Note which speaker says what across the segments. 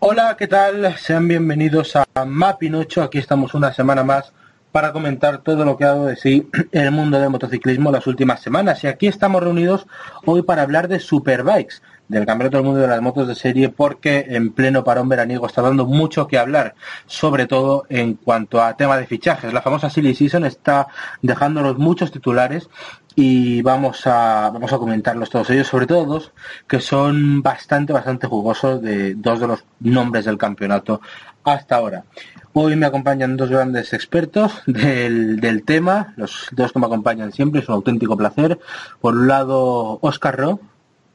Speaker 1: Hola, ¿qué tal? Sean bienvenidos a 8. Aquí estamos una semana más para comentar todo lo que ha dado de sí el mundo del motociclismo las últimas semanas. Y aquí estamos reunidos hoy para hablar de Superbikes, del Campeonato del Mundo de las Motos de Serie, porque en pleno parón veraniego está dando mucho que hablar, sobre todo en cuanto a tema de fichajes. La famosa Silly Season está dejándonos muchos titulares y vamos a vamos a comentarlos todos ellos, sobre todo dos que son bastante bastante jugosos de dos de los nombres del campeonato hasta ahora. Hoy me acompañan dos grandes expertos del, del tema, los dos que me acompañan siempre, es un auténtico placer. Por un lado, Oscar Ro,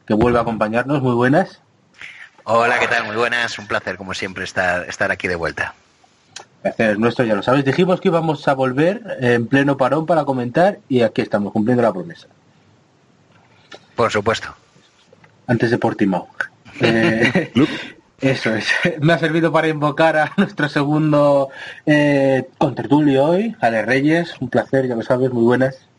Speaker 1: que vuelve a acompañarnos, muy buenas.
Speaker 2: Hola, ¿qué tal? Muy buenas, un placer como siempre estar, estar aquí de vuelta.
Speaker 1: Placer nuestro, ya lo sabéis. Dijimos que íbamos a volver en pleno parón para comentar y aquí estamos cumpliendo la promesa.
Speaker 2: Por supuesto.
Speaker 1: Antes de Portimao. Eh, eso es. Me ha servido para invocar a nuestro segundo eh, contertulio hoy, Ale Reyes. Un placer, ya lo sabes, muy buenas.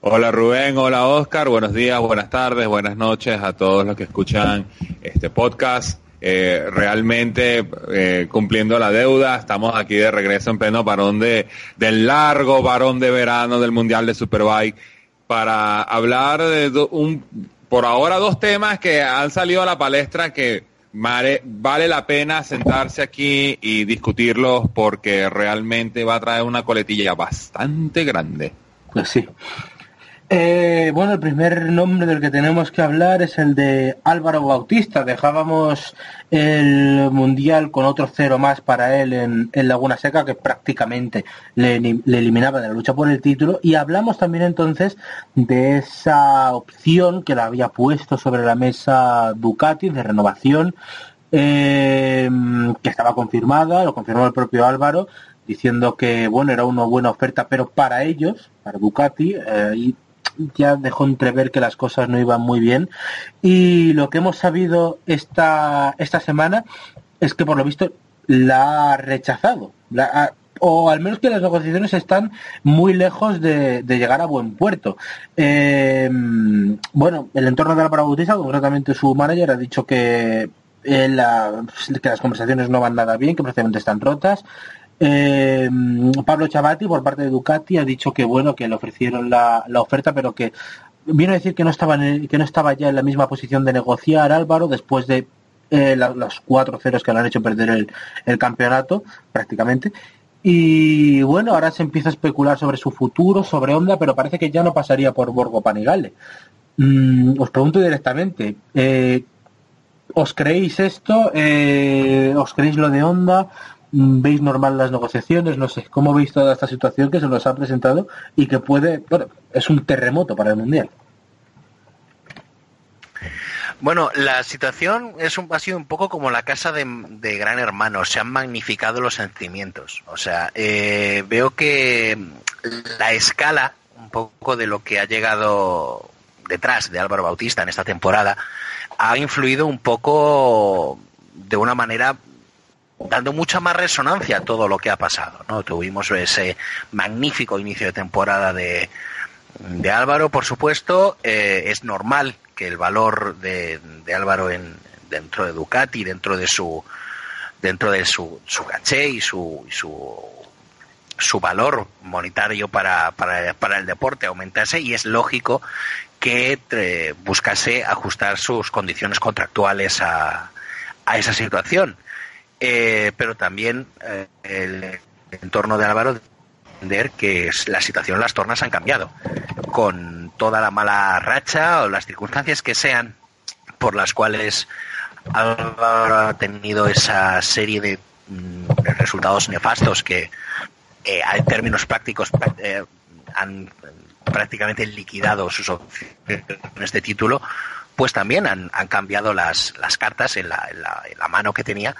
Speaker 3: Hola Rubén, hola Oscar, buenos días, buenas tardes, buenas noches a todos los que escuchan este podcast. Eh, realmente eh, cumpliendo la deuda, estamos aquí de regreso en pleno parón de, del largo varón de verano del Mundial de Superbike para hablar de un, por ahora dos temas que han salido a la palestra que vale la pena sentarse aquí y discutirlos porque realmente va a traer una coletilla bastante grande.
Speaker 1: Pues sí. Eh, bueno, el primer nombre del que tenemos que hablar es el de Álvaro Bautista. Dejábamos el Mundial con otro cero más para él en, Laguna Seca, que prácticamente le, le, eliminaba de la lucha por el título. Y hablamos también entonces de esa opción que la había puesto sobre la mesa Ducati de renovación, eh, que estaba confirmada, lo confirmó el propio Álvaro, diciendo que bueno era una buena oferta, pero para ellos, para Ducati, eh, y ya dejó entrever que las cosas no iban muy bien. Y lo que hemos sabido esta, esta semana es que por lo visto la ha rechazado. La o al menos que las negociaciones están muy lejos de, llegar a buen puerto. Eh, bueno, el entorno de Álvaro Bautista, concretamente su manager, ha dicho que, que las conversaciones no van nada bien, que prácticamente están rotas. Eh, Pablo Chavati por parte de Ducati ha dicho que bueno que le ofrecieron la, la oferta pero que vino a decir que no estaba en que no estaba ya en la misma posición de negociar Álvaro después de eh, los cuatro ceros que le han hecho perder el, el, campeonato prácticamente y bueno ahora se empieza a especular sobre su futuro sobre Honda pero parece que ya no pasaría por Borgo Panigale mm, os pregunto directamente eh, ¿os creéis esto? Eh, ¿os creéis lo de Honda? Veis normal las negociaciones, no sé, cómo veis toda esta situación que se nos ha presentado y que puede, bueno, es un terremoto para el Mundial.
Speaker 2: Bueno, la situación es un, ha sido un poco como la casa de, de, Gran Hermano, se han magnificado los sentimientos. O sea, eh, veo que la escala un poco de lo que ha llegado detrás de Álvaro Bautista en esta temporada ha influido un poco de una manera dando mucha más resonancia a todo lo que ha pasado. ¿no? Tuvimos ese magnífico inicio de temporada de, de Álvaro, por supuesto. Eh, es normal que el valor de, de, Álvaro en, dentro de Ducati, dentro de su dentro de su, su caché y su, y su su valor monetario para, para, el deporte aumentase y es lógico que eh, buscase ajustar sus condiciones contractuales a, a esa situación eh, pero también eh, el entorno de Álvaro entender que la situación las tornas han cambiado. Con toda la mala racha o las circunstancias que sean por las cuales Álvaro ha tenido esa serie de, mm, resultados nefastos que eh, en términos prácticos eh, han prácticamente liquidado sus opciones de título, pues también han, cambiado las, las cartas en, la, en la mano que tenía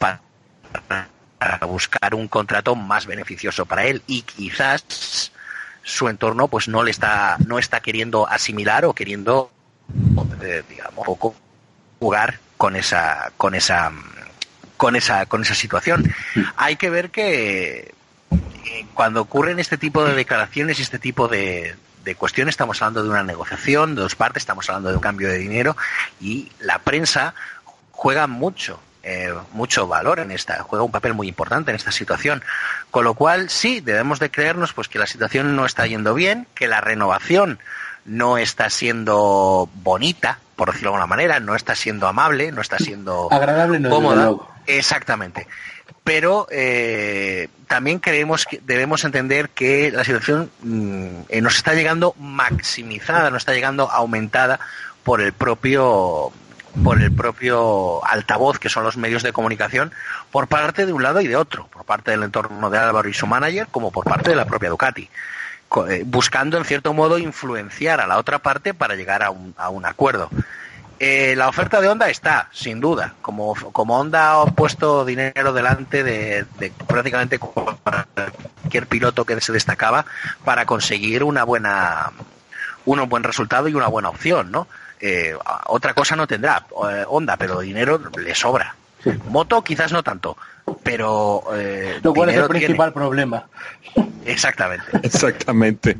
Speaker 2: para buscar un contrato más beneficioso para él. Y quizás su entorno pues no le está no está queriendo asimilar o queriendo eh, digamos poco jugar con esa con esa con esa con esa situación. Hay que ver que eh, cuando ocurren este tipo de declaraciones y este tipo de cuestiones estamos hablando de una negociación de dos partes estamos hablando de un cambio de dinero y la prensa juega mucho eh, mucho valor en esta, juega un papel muy importante en esta situación. Con lo cual, sí, debemos de creernos pues que la situación no está yendo bien, que la renovación no está siendo bonita, por decirlo de alguna manera, no está siendo amable, no está siendo
Speaker 1: Agradable no,
Speaker 2: cómoda. Exactamente. Pero eh, también creemos que debemos entender que la situación mm, eh, nos está llegando maximizada, nos está llegando aumentada por el propio por el propio altavoz que son los medios de comunicación por parte de un lado y de otro, por parte del entorno de Álvaro y su manager como por parte de la propia Ducati, eh, buscando en cierto modo influenciar a la otra parte para llegar a un, a un acuerdo. Eh, la oferta de Honda está, sin duda. Como, como Honda ha puesto dinero delante de, de prácticamente cualquier piloto que se destacaba para conseguir una buena, un buen resultado y una buena opción, ¿no? Eh, otra cosa no tendrá eh, Honda, pero dinero le sobra.
Speaker 1: Sí.
Speaker 2: Moto quizás no tanto, pero eh,
Speaker 1: Lo cual es el
Speaker 2: tiene.
Speaker 1: principal problema.
Speaker 2: Exactamente.
Speaker 3: Exactamente.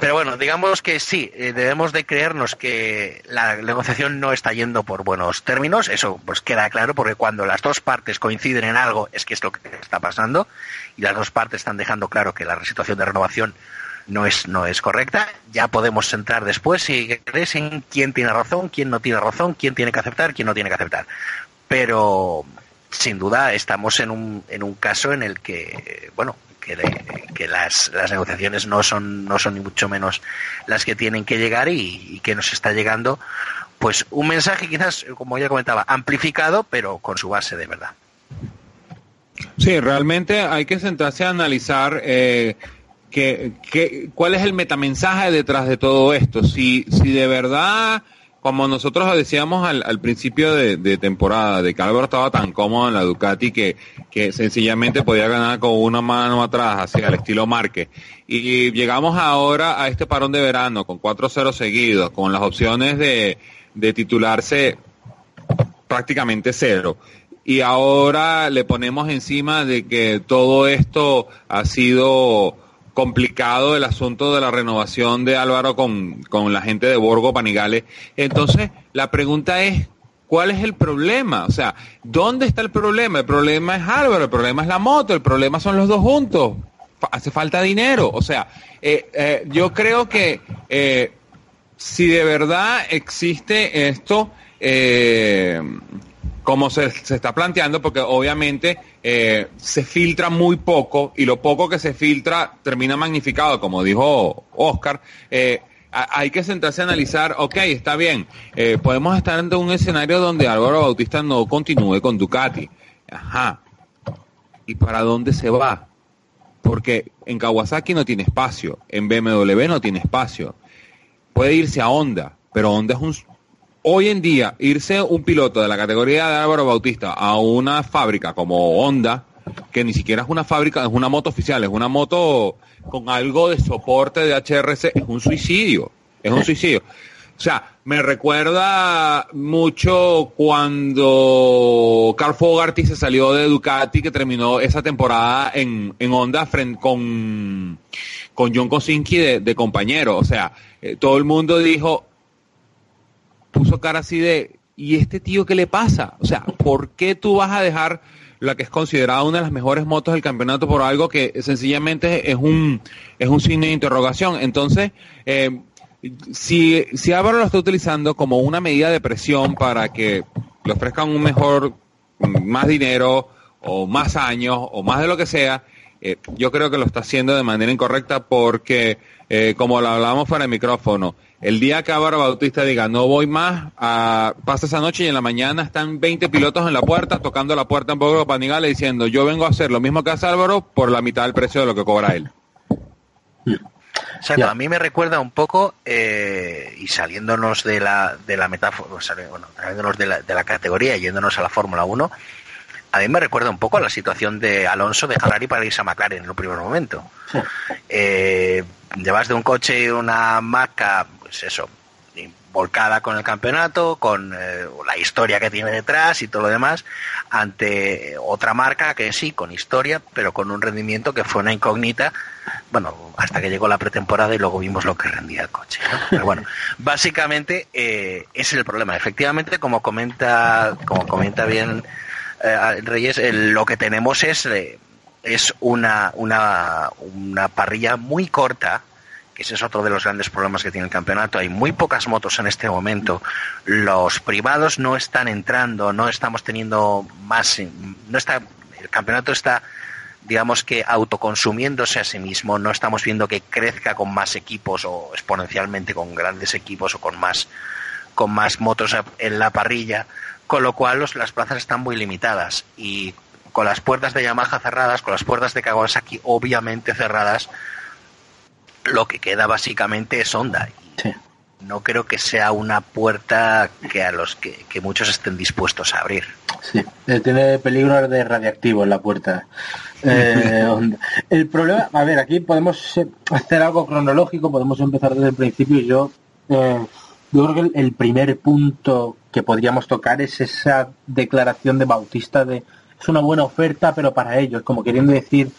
Speaker 2: Pero bueno, digamos que sí, eh, debemos de creernos que la negociación no está yendo por buenos términos, eso pues queda claro porque cuando las dos partes coinciden en algo es que es lo que está pasando y las dos partes están dejando claro que la situación de renovación no es no es correcta, ya podemos entrar después si crees en quién tiene razón, quién no tiene razón, quién tiene que aceptar, quién no tiene que aceptar. Pero sin duda estamos en un, en un caso en el que, bueno, que, las, las negociaciones no son, no son ni mucho menos las que tienen que llegar y, y que nos está llegando, pues un mensaje quizás, como ya comentaba, amplificado, pero con su base de verdad.
Speaker 3: Sí, realmente hay que sentarse a analizar eh, que, que- cuál es el metamensaje detrás de todo esto. Si, si de verdad, como nosotros decíamos al, principio de, de temporada, de que Álvaro estaba tan cómodo en la Ducati que, que sencillamente podía ganar con una mano atrás, así al estilo Márquez. Y llegamos ahora a este parón de verano con 4-0 seguidos, con las opciones de, de titularse prácticamente cero. Y ahora le ponemos encima de que todo esto ha sido complicado el asunto de la renovación de Álvaro con, con la gente de Borgo Panigales. Entonces, la pregunta es, ¿cuál es el problema? O sea, ¿dónde está el problema? El problema es Álvaro, el problema es la moto, el problema son los dos juntos. Hace falta dinero. O sea, eh, eh, yo creo que eh, si de verdad existe esto, eh, como se, se está planteando, porque obviamente eh, se filtra muy poco y lo poco que se filtra termina magnificado, como dijo Oscar. eh, hay que sentarse a analizar, ok, está bien, eh, podemos estar ante un escenario donde Álvaro Bautista no continúe con Ducati. Ajá. ¿Y para dónde se va? Porque en Kawasaki no tiene espacio, en BMW no tiene espacio. Puede irse a Honda, pero Honda es un... Hoy en día, irse un piloto de la categoría de Álvaro Bautista a una fábrica como Honda, que ni siquiera es una fábrica, es una moto oficial, es una moto con algo de soporte de HRC, es un suicidio, es un suicidio. O sea, me recuerda mucho cuando Carl Fogarty se salió de Ducati, que terminó esa temporada en, en Honda frente con, con John Kosinski de, compañero. O sea, eh, todo el mundo dijo, puso cara así de, ¿y este tío qué le pasa? O sea, ¿por qué tú vas a dejar la que es considerada una de las mejores motos del campeonato por algo que sencillamente es un, es un signo de interrogación? Entonces, eh, si, si Álvaro lo está utilizando como una medida de presión para que le ofrezcan un mejor, más dinero, o más años, o más de lo que sea, eh, yo creo que lo está haciendo de manera incorrecta porque, eh, como lo hablábamos para el micrófono, el día que Álvaro Bautista diga no voy más, a, pasa esa noche y en la mañana están 20 pilotos en la puerta, tocando la puerta en Bogotá Panigales diciendo yo vengo a hacer lo mismo que hace Álvaro por la mitad del precio de lo que cobra él.
Speaker 1: Ya.
Speaker 2: a mí me recuerda un poco, eh, y saliéndonos de la, de la metáfora, bueno, saliéndonos de la, de la categoría y yéndonos a la Fórmula 1, a mí me recuerda un poco a la situación de Alonso de Ferrari para irse a McLaren en un primer momento.
Speaker 1: Sí.
Speaker 2: Eh, llevas de un coche una marca, pues eso, volcada con el campeonato, con eh, la historia que tiene detrás y todo lo demás, ante otra marca que sí, con historia, pero con un rendimiento que fue una incógnita, bueno, hasta que llegó la pretemporada y luego vimos lo que rendía el coche. ¿no? Pero bueno, básicamente eh, ese es el problema. Efectivamente, como comenta, como comenta bien eh, Reyes, lo que tenemos es, es una, una, una parrilla muy corta, ese es otro de los grandes problemas que tiene el campeonato. Hay muy pocas motos en este momento. Los privados no están entrando, no estamos teniendo más, no está, el campeonato está digamos que autoconsumiéndose a sí mismo, no estamos viendo que crezca con más equipos o exponencialmente con grandes equipos o con más con más motos en la parrilla, con lo cual las plazas están muy limitadas y con las puertas de Yamaha cerradas, con las puertas de Kawasaki obviamente cerradas, lo que queda básicamente es Honda. Y
Speaker 1: Sí.
Speaker 2: no creo que sea una puerta que a los que, que muchos estén dispuestos a abrir.
Speaker 1: Sí, eh, tiene peligro de radiactivo en la puerta. Eh, Honda. el problema, a ver, aquí podemos eh, hacer algo cronológico, podemos empezar desde el principio y yo, eh, yo creo que el, el primer punto que podríamos tocar es esa declaración de Bautista de es una buena oferta, pero para ellos, como queriendo decir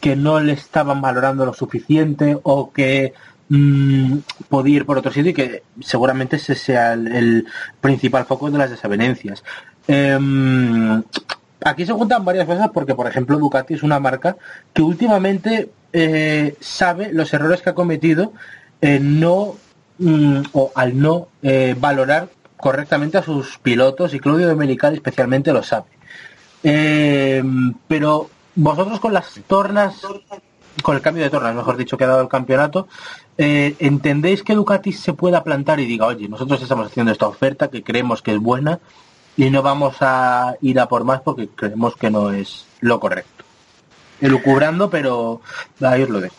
Speaker 1: que no le estaban valorando lo suficiente o que mm, podía ir por otro sitio y que seguramente ese sea el, principal foco de las desavenencias. Em, aquí se juntan varias cosas porque, por ejemplo, Ducati es una marca que últimamente eh, sabe los errores que ha cometido en no mm, o al no eh, valorar correctamente a sus pilotos y Claudio Domenicali especialmente lo sabe. Eh, pero vosotros con las tornas, con el cambio de tornas, mejor dicho, que ha dado el campeonato, eh, ¿entendéis que Ducati se pueda plantar y diga, oye, nosotros estamos haciendo esta oferta que creemos que es buena y no vamos a ir a por más porque creemos que no es lo correcto? Elucubrando, pero ahí os lo dejo.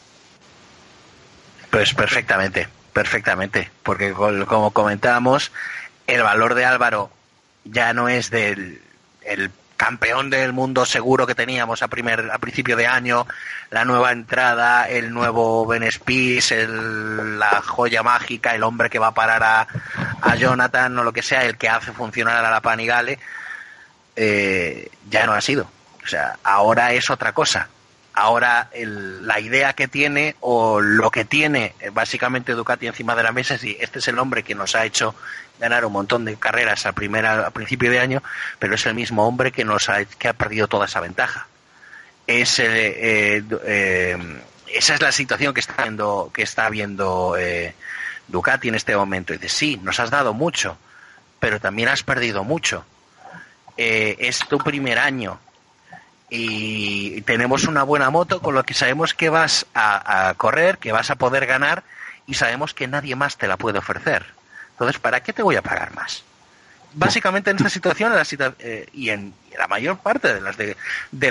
Speaker 2: Pues perfectamente, perfectamente, porque como comentábamos, el valor de Álvaro ya no es del el campeón del mundo seguro que teníamos a primer a principio de año, la nueva entrada, el nuevo Ben Spies, la joya mágica, el hombre que va a parar a, a Jonathan o lo que sea, el que hace funcionar a la Panigale, eh, ya no ha sido. O sea, ahora es otra cosa. Ahora el- la idea que tiene o lo que tiene eh, básicamente Ducati encima de la mesa es y este es el hombre que nos ha hecho ganar un montón de carreras a primera a principio de año, pero es el mismo hombre que nos ha que ha perdido toda esa ventaja. Es eh, eh, esa es la situación que está viendo que está viendo eh, Ducati en este momento. Y dice sí, nos has dado mucho, pero también has perdido mucho. Eh, es tu primer año y tenemos una buena moto con lo que sabemos que vas a correr, que vas a poder ganar y sabemos que nadie más te la puede ofrecer. Entonces, ¿para qué te voy a pagar más? Básicamente en esta situación eh, y en la mayor parte de las, de,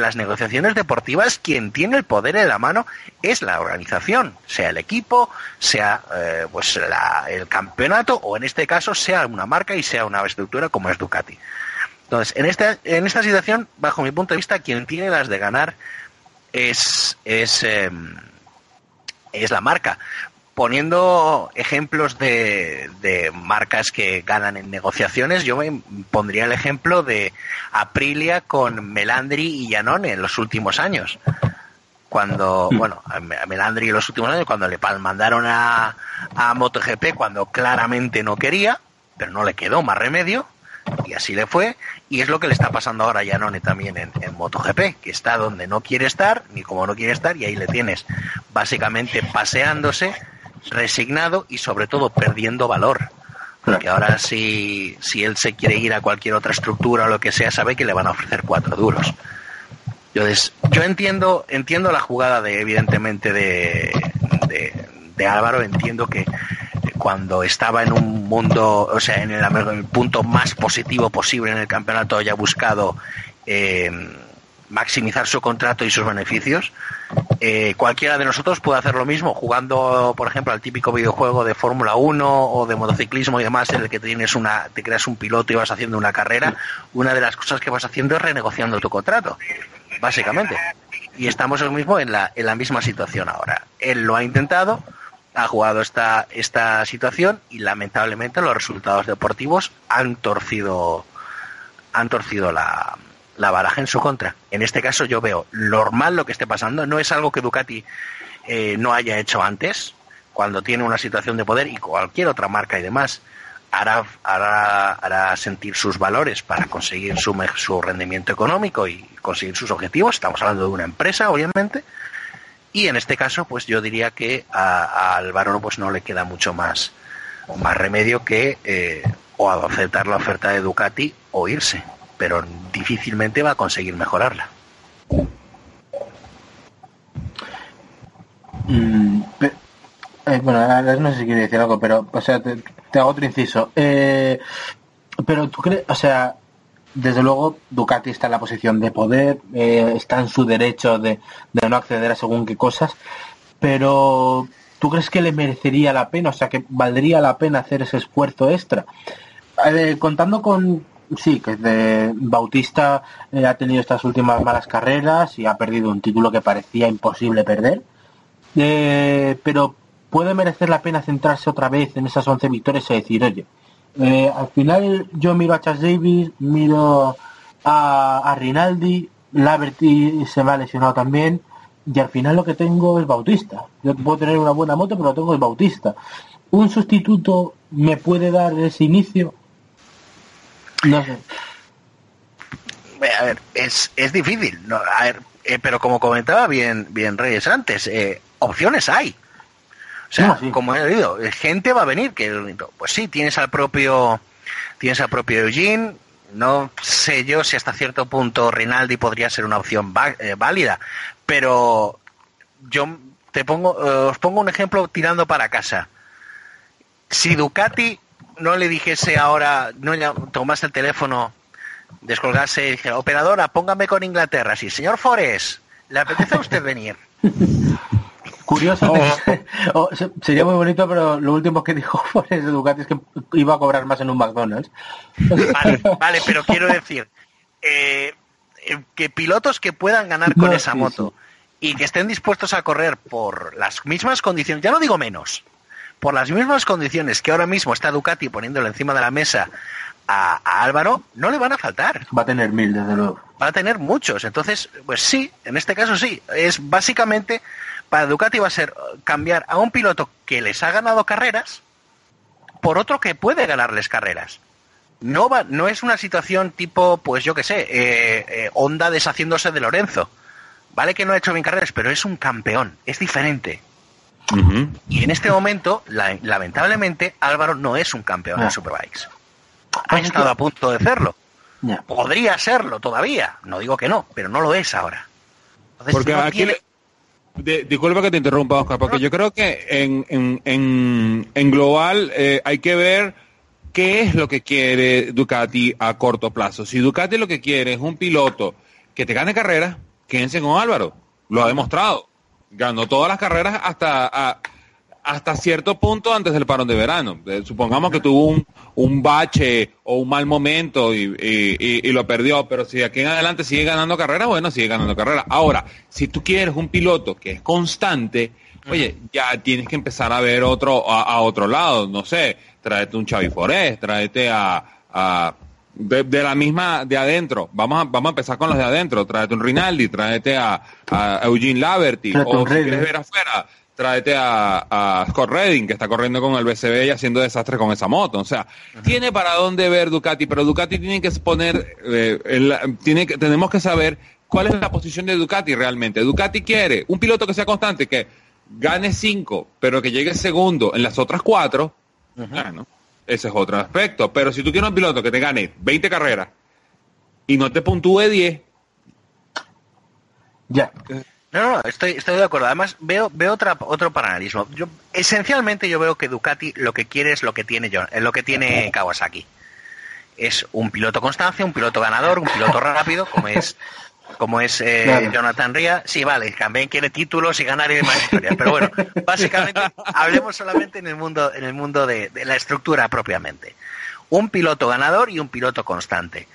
Speaker 2: las negociaciones deportivas, quien tiene el poder en la mano es la organización, sea el equipo, sea eh, pues la- el campeonato o en este caso sea una marca y sea una estructura como es Ducati. Entonces, en esta, en esta situación, bajo mi punto de vista, quien tiene las de ganar es, es, eh, es la marca. Poniendo ejemplos de, de marcas que ganan en negociaciones, yo me pondría el ejemplo de Aprilia con Melandri y Janone en los últimos años. Cuando, bueno, a Me- a Melandri en los últimos años, cuando le mandaron a, a MotoGP, cuando claramente no quería, pero no le quedó más remedio, y así le fue, y es lo que le está pasando ahora a Janone también en, en MotoGP, que está donde no quiere estar, ni como no quiere estar, y ahí le tienes, básicamente paseándose, resignado y sobre todo perdiendo valor. Porque ahora si, si él se quiere ir a cualquier otra estructura o lo que sea, sabe que le van a ofrecer cuatro duros. Yo, des- yo entiendo, entiendo la jugada de, evidentemente, de, de, de Álvaro, entiendo que cuando estaba en un mundo, o sea, en el, en el punto más positivo posible en el campeonato haya buscado eh, maximizar su contrato y sus beneficios. Eh, cualquiera de nosotros puede hacer lo mismo, jugando, por ejemplo, al típico videojuego de Fórmula 1 o de motociclismo y demás, en el que tienes una, te creas un piloto y vas haciendo una carrera. Una de las cosas que vas haciendo es renegociando tu contrato, básicamente. Y estamos el mismo en la, en la misma situación ahora. Él lo ha intentado, ha jugado esta, esta situación y lamentablemente los resultados deportivos han torcido, han torcido la, la baraja en su contra. En este caso yo veo normal lo que esté pasando, no es algo que Ducati eh, no haya hecho antes, cuando tiene una situación de poder y cualquier otra marca y demás hará, hará, sentir sus valores para conseguir su, su rendimiento económico y conseguir sus objetivos. Estamos hablando de una empresa, obviamente. Y en este caso, pues yo diría que a, a Álvaro pues no le queda mucho más, más remedio que eh, o aceptar la oferta de Ducati o irse, pero difícilmente va a conseguir mejorarla.
Speaker 1: Mm, eh, bueno, no sé si quiere decir algo, pero, o sea, te, hago otro inciso. Eh, pero tú crees, o sea, desde luego Ducati está en la posición de poder, eh, está en su derecho de, no acceder a según qué cosas, pero ¿tú crees que le merecería la pena? O sea, que valdría la pena hacer ese esfuerzo extra. Contando con, sí, que de Bautista eh, ha tenido estas últimas malas carreras y ha perdido un título que parecía imposible perder. Eh, pero puede merecer la pena centrarse otra vez en esas 11 victorias y decir, oye, eh, al final yo miro a Chas Davis, miro a, a Rinaldi, Laverty se me ha lesionado también, y al final lo que tengo es Bautista. Yo puedo tener una buena moto, pero lo tengo es Bautista. ¿Un sustituto me puede dar ese inicio? No sé.
Speaker 2: Eh, A ver, es, es difícil, ¿no? A ver, eh, pero como comentaba bien, bien Reyes antes, eh, opciones hay. O sea,
Speaker 1: No, sí.
Speaker 2: como he oído, gente va a venir que pues sí, tienes al propio tienes al propio Eugene, no sé yo si hasta cierto punto Rinaldi podría ser una opción va- eh, válida, pero yo te pongo os pongo un ejemplo tirando para casa. Si Ducati no le dijese ahora, no tomase el teléfono, descolgase y dijera, operadora, póngame con Inglaterra. Sí, señor Forés, ¿le apetece a usted venir?
Speaker 1: Curioso, o- se- sería muy bonito, pero lo último que dijo Forrest de Ducati es que iba a cobrar más en un McDonald's.
Speaker 2: Vale, vale, pero quiero decir, eh, eh, que pilotos que puedan ganar con
Speaker 1: No,
Speaker 2: esa
Speaker 1: sí,
Speaker 2: moto y que estén dispuestos a correr por las mismas condiciones, ya no digo menos, por las mismas condiciones que ahora mismo está Ducati poniéndolo encima de la mesa a, a Álvaro, no le van a faltar.
Speaker 1: Va a tener mil, desde luego.
Speaker 2: va a tener muchos. Entonces, pues sí, en este caso sí. Es básicamente, para Ducati va a ser cambiar a un piloto que les ha ganado carreras por otro que puede ganarles carreras. No va, no es una situación tipo, pues yo qué sé, eh, eh, Honda deshaciéndose de Lorenzo. Vale que no ha hecho bien carreras, pero es un campeón, es diferente. Y en este momento, la- lamentablemente, Álvaro no es un campeón
Speaker 1: Ah.
Speaker 2: en Superbikes. Ha
Speaker 1: Pues es
Speaker 2: estado a punto de serlo. Podría serlo todavía. No digo que no, pero no lo es ahora. Entonces,
Speaker 3: Porque
Speaker 2: no
Speaker 3: aquí,
Speaker 2: tiene-
Speaker 3: le- de- disculpa que te interrumpa, Oscar, porque yo creo que en, en, en, en global eh, hay que ver qué es lo que quiere Ducati a corto plazo. Si Ducati lo que quiere es un piloto que te gane carreras, quédense con Álvaro. Lo ha demostrado. Ganó todas las carreras hasta, a- hasta cierto punto antes del parón de verano. Eh, supongamos que tuvo un, un bache o un mal momento y, y- y- y lo perdió, pero si de aquí en adelante sigue ganando carreras, bueno, sigue ganando carreras. Ahora, si tú quieres un piloto que es constante, oye, ya tienes que empezar a ver otro a, a otro lado, no sé, tráete un Xavi Forés, tráete a, a- de, de la misma de adentro. Vamos a, vamos a empezar con los de adentro. Tráete un Rinaldi, tráete a, a Eugene Laverty. O si quieres ver afuera, tráete a, a Scott Redding, que está corriendo con el BCB y haciendo desastres con esa moto. O sea, tiene para dónde ver Ducati, pero Ducati tiene que poner, eh, el- tiene que, tenemos que saber cuál es la posición de Ducati realmente. Ducati quiere un piloto que sea constante, que gane cinco, pero que llegue segundo en las otras cuatro. Bueno, ese es otro aspecto. Pero si tú quieres un piloto que te gane 20 carreras y no te puntúe 10,
Speaker 1: Ya.
Speaker 2: No, no, estoy, estoy de acuerdo. Además, veo, veo otra, otro paralelismo. Yo, esencialmente yo veo que Ducati lo que quiere es lo que tiene John, es lo que tiene Kawasaki. Es un piloto constancia, un piloto ganador, un piloto rápido, como es como es eh,
Speaker 1: Claro.
Speaker 2: Jonathan Ria. Sí, vale, también quiere títulos y ganar y demás historias. Pero bueno, básicamente hablemos solamente en el mundo, en el mundo de, de la estructura propiamente. Un piloto ganador y un piloto constante.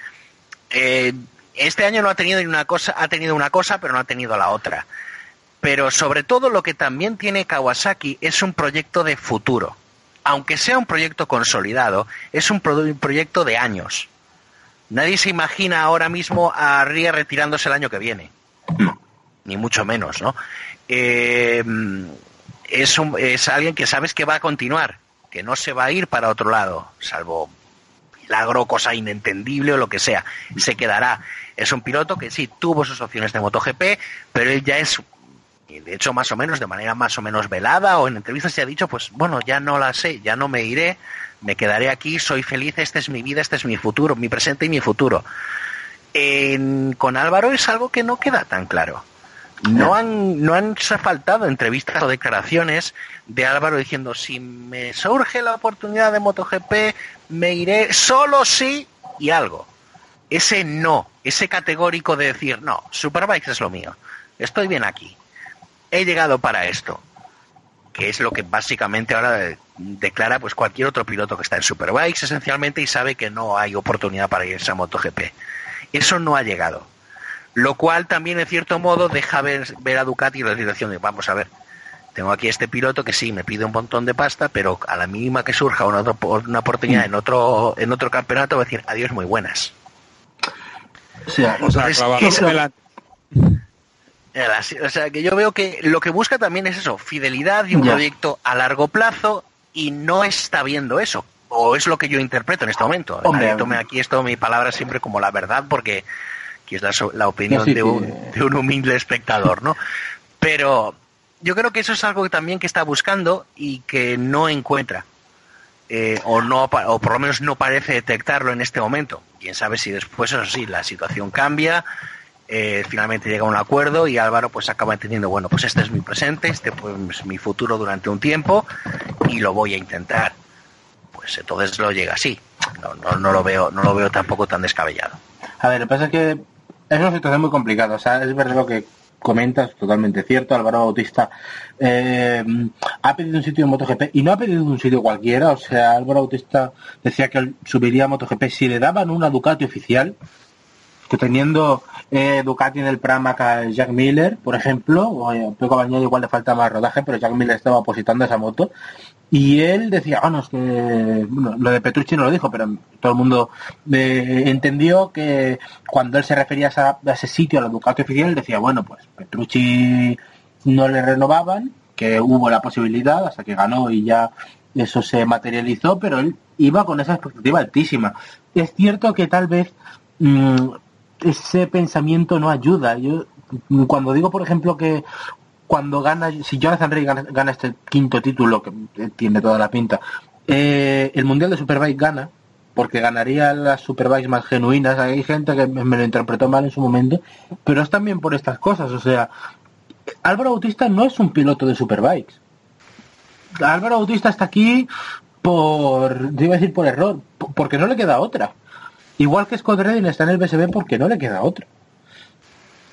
Speaker 2: Eh, este año no ha tenido ni una cosa, ha tenido una cosa, pero no ha tenido la otra. Pero sobre todo lo que también tiene Kawasaki es un proyecto de futuro. Aunque sea un proyecto consolidado, es un, pro- un proyecto de años. Nadie se imagina ahora mismo a Ria retirándose el año que viene. Ni mucho menos, ¿no? Eh, es, un- es alguien que sabes que va a continuar, que no se va a ir para otro lado, salvo milagro, cosa inentendible o lo que sea. Se quedará. Es un piloto que sí tuvo sus opciones de MotoGP, pero él ya es, y de hecho, más o menos, de manera más o menos velada o en entrevistas se ha dicho, pues bueno, ya no la sé, ya no me iré, me quedaré aquí, soy feliz, esta es mi vida, este es mi futuro, mi presente y mi futuro. Con Álvaro es algo que no queda tan claro. No han, no han faltado entrevistas o declaraciones de Álvaro diciendo si me surge la oportunidad de MotoGP me iré solo sí y algo. Ese no, ese categórico de decir no, Superbikes es lo mío, estoy bien aquí, he llegado para esto, que es lo que básicamente ahora declara pues cualquier otro piloto que está en Superbikes esencialmente y sabe que no hay oportunidad para irse a MotoGP. Eso no ha llegado. Lo cual también, en cierto modo, deja ver, ver a Ducati en la situación de, vamos a ver, tengo aquí este piloto que sí, me pide un montón de pasta, pero a la mínima que surja una, otra- una oportunidad en otro, en otro campeonato, va a decir, adiós, muy buenas.
Speaker 1: O sea,
Speaker 3: O sea,
Speaker 2: Entonces, eso-
Speaker 3: en la-
Speaker 2: Eh, así- O sea, que yo veo que lo que busca también es eso, fidelidad y un
Speaker 1: Ya.
Speaker 2: proyecto a largo plazo y no está viendo eso. O es lo que yo interpreto en este momento.
Speaker 1: Hombre,
Speaker 2: tome aquí esto mi palabra siempre como la verdad porque aquí es la, la opinión
Speaker 1: No, sí,
Speaker 2: de,
Speaker 1: sí.
Speaker 2: un, de un humilde espectador, ¿no? Pero yo creo que eso es algo que también que está buscando y que no encuentra. Eh, o no o por lo menos no parece detectarlo en este momento. Quién sabe si después, eso sí, la situación cambia, eh, finalmente llega un acuerdo y Álvaro pues acaba entendiendo, bueno, pues este es mi presente, este pues, es mi futuro durante un tiempo y lo voy a intentar. Pues entonces lo llega así. No, no, no lo veo, no lo veo tampoco tan descabellado.
Speaker 1: A ver, lo que pasa es que es una situación muy complicada. O sea, es verdad lo que comentas, totalmente cierto. Álvaro Bautista eh, ha pedido un sitio en MotoGP y no ha pedido un sitio cualquiera. O sea, Álvaro Bautista decía que él subiría a MotoGP si le daban una Ducati oficial. Teniendo eh, Ducati en el Pramac a Jack Miller, por ejemplo, o a Pecco Bagnaia igual le falta más rodaje, pero Jack Miller estaba opositando esa moto. Y él decía, ah, es que bueno, lo de Petrucci no lo dijo, pero todo el mundo eh, entendió que cuando él se refería a, ese sitio, a la Ducati oficial, decía, bueno, pues Petrucci no le renovaban, que hubo la posibilidad hasta que ganó y ya eso se materializó, pero él iba con esa expectativa altísima. Es cierto que tal vez mm, ese pensamiento no ayuda. Yo cuando digo, por ejemplo, que cuando gana, si Jonathan Rey gana, gana este quinto título, que eh, tiene toda la pinta, eh, el Mundial de Superbike gana, porque ganaría las Superbikes más genuinas. Hay gente que me lo interpretó mal en su momento, pero es también por estas cosas. O sea, Álvaro Bautista no es un piloto de Superbikes. Álvaro Bautista está aquí por, iba a decir por error, po- porque no le queda otra. Igual que Scott Redding está en el BSB porque no le queda otra.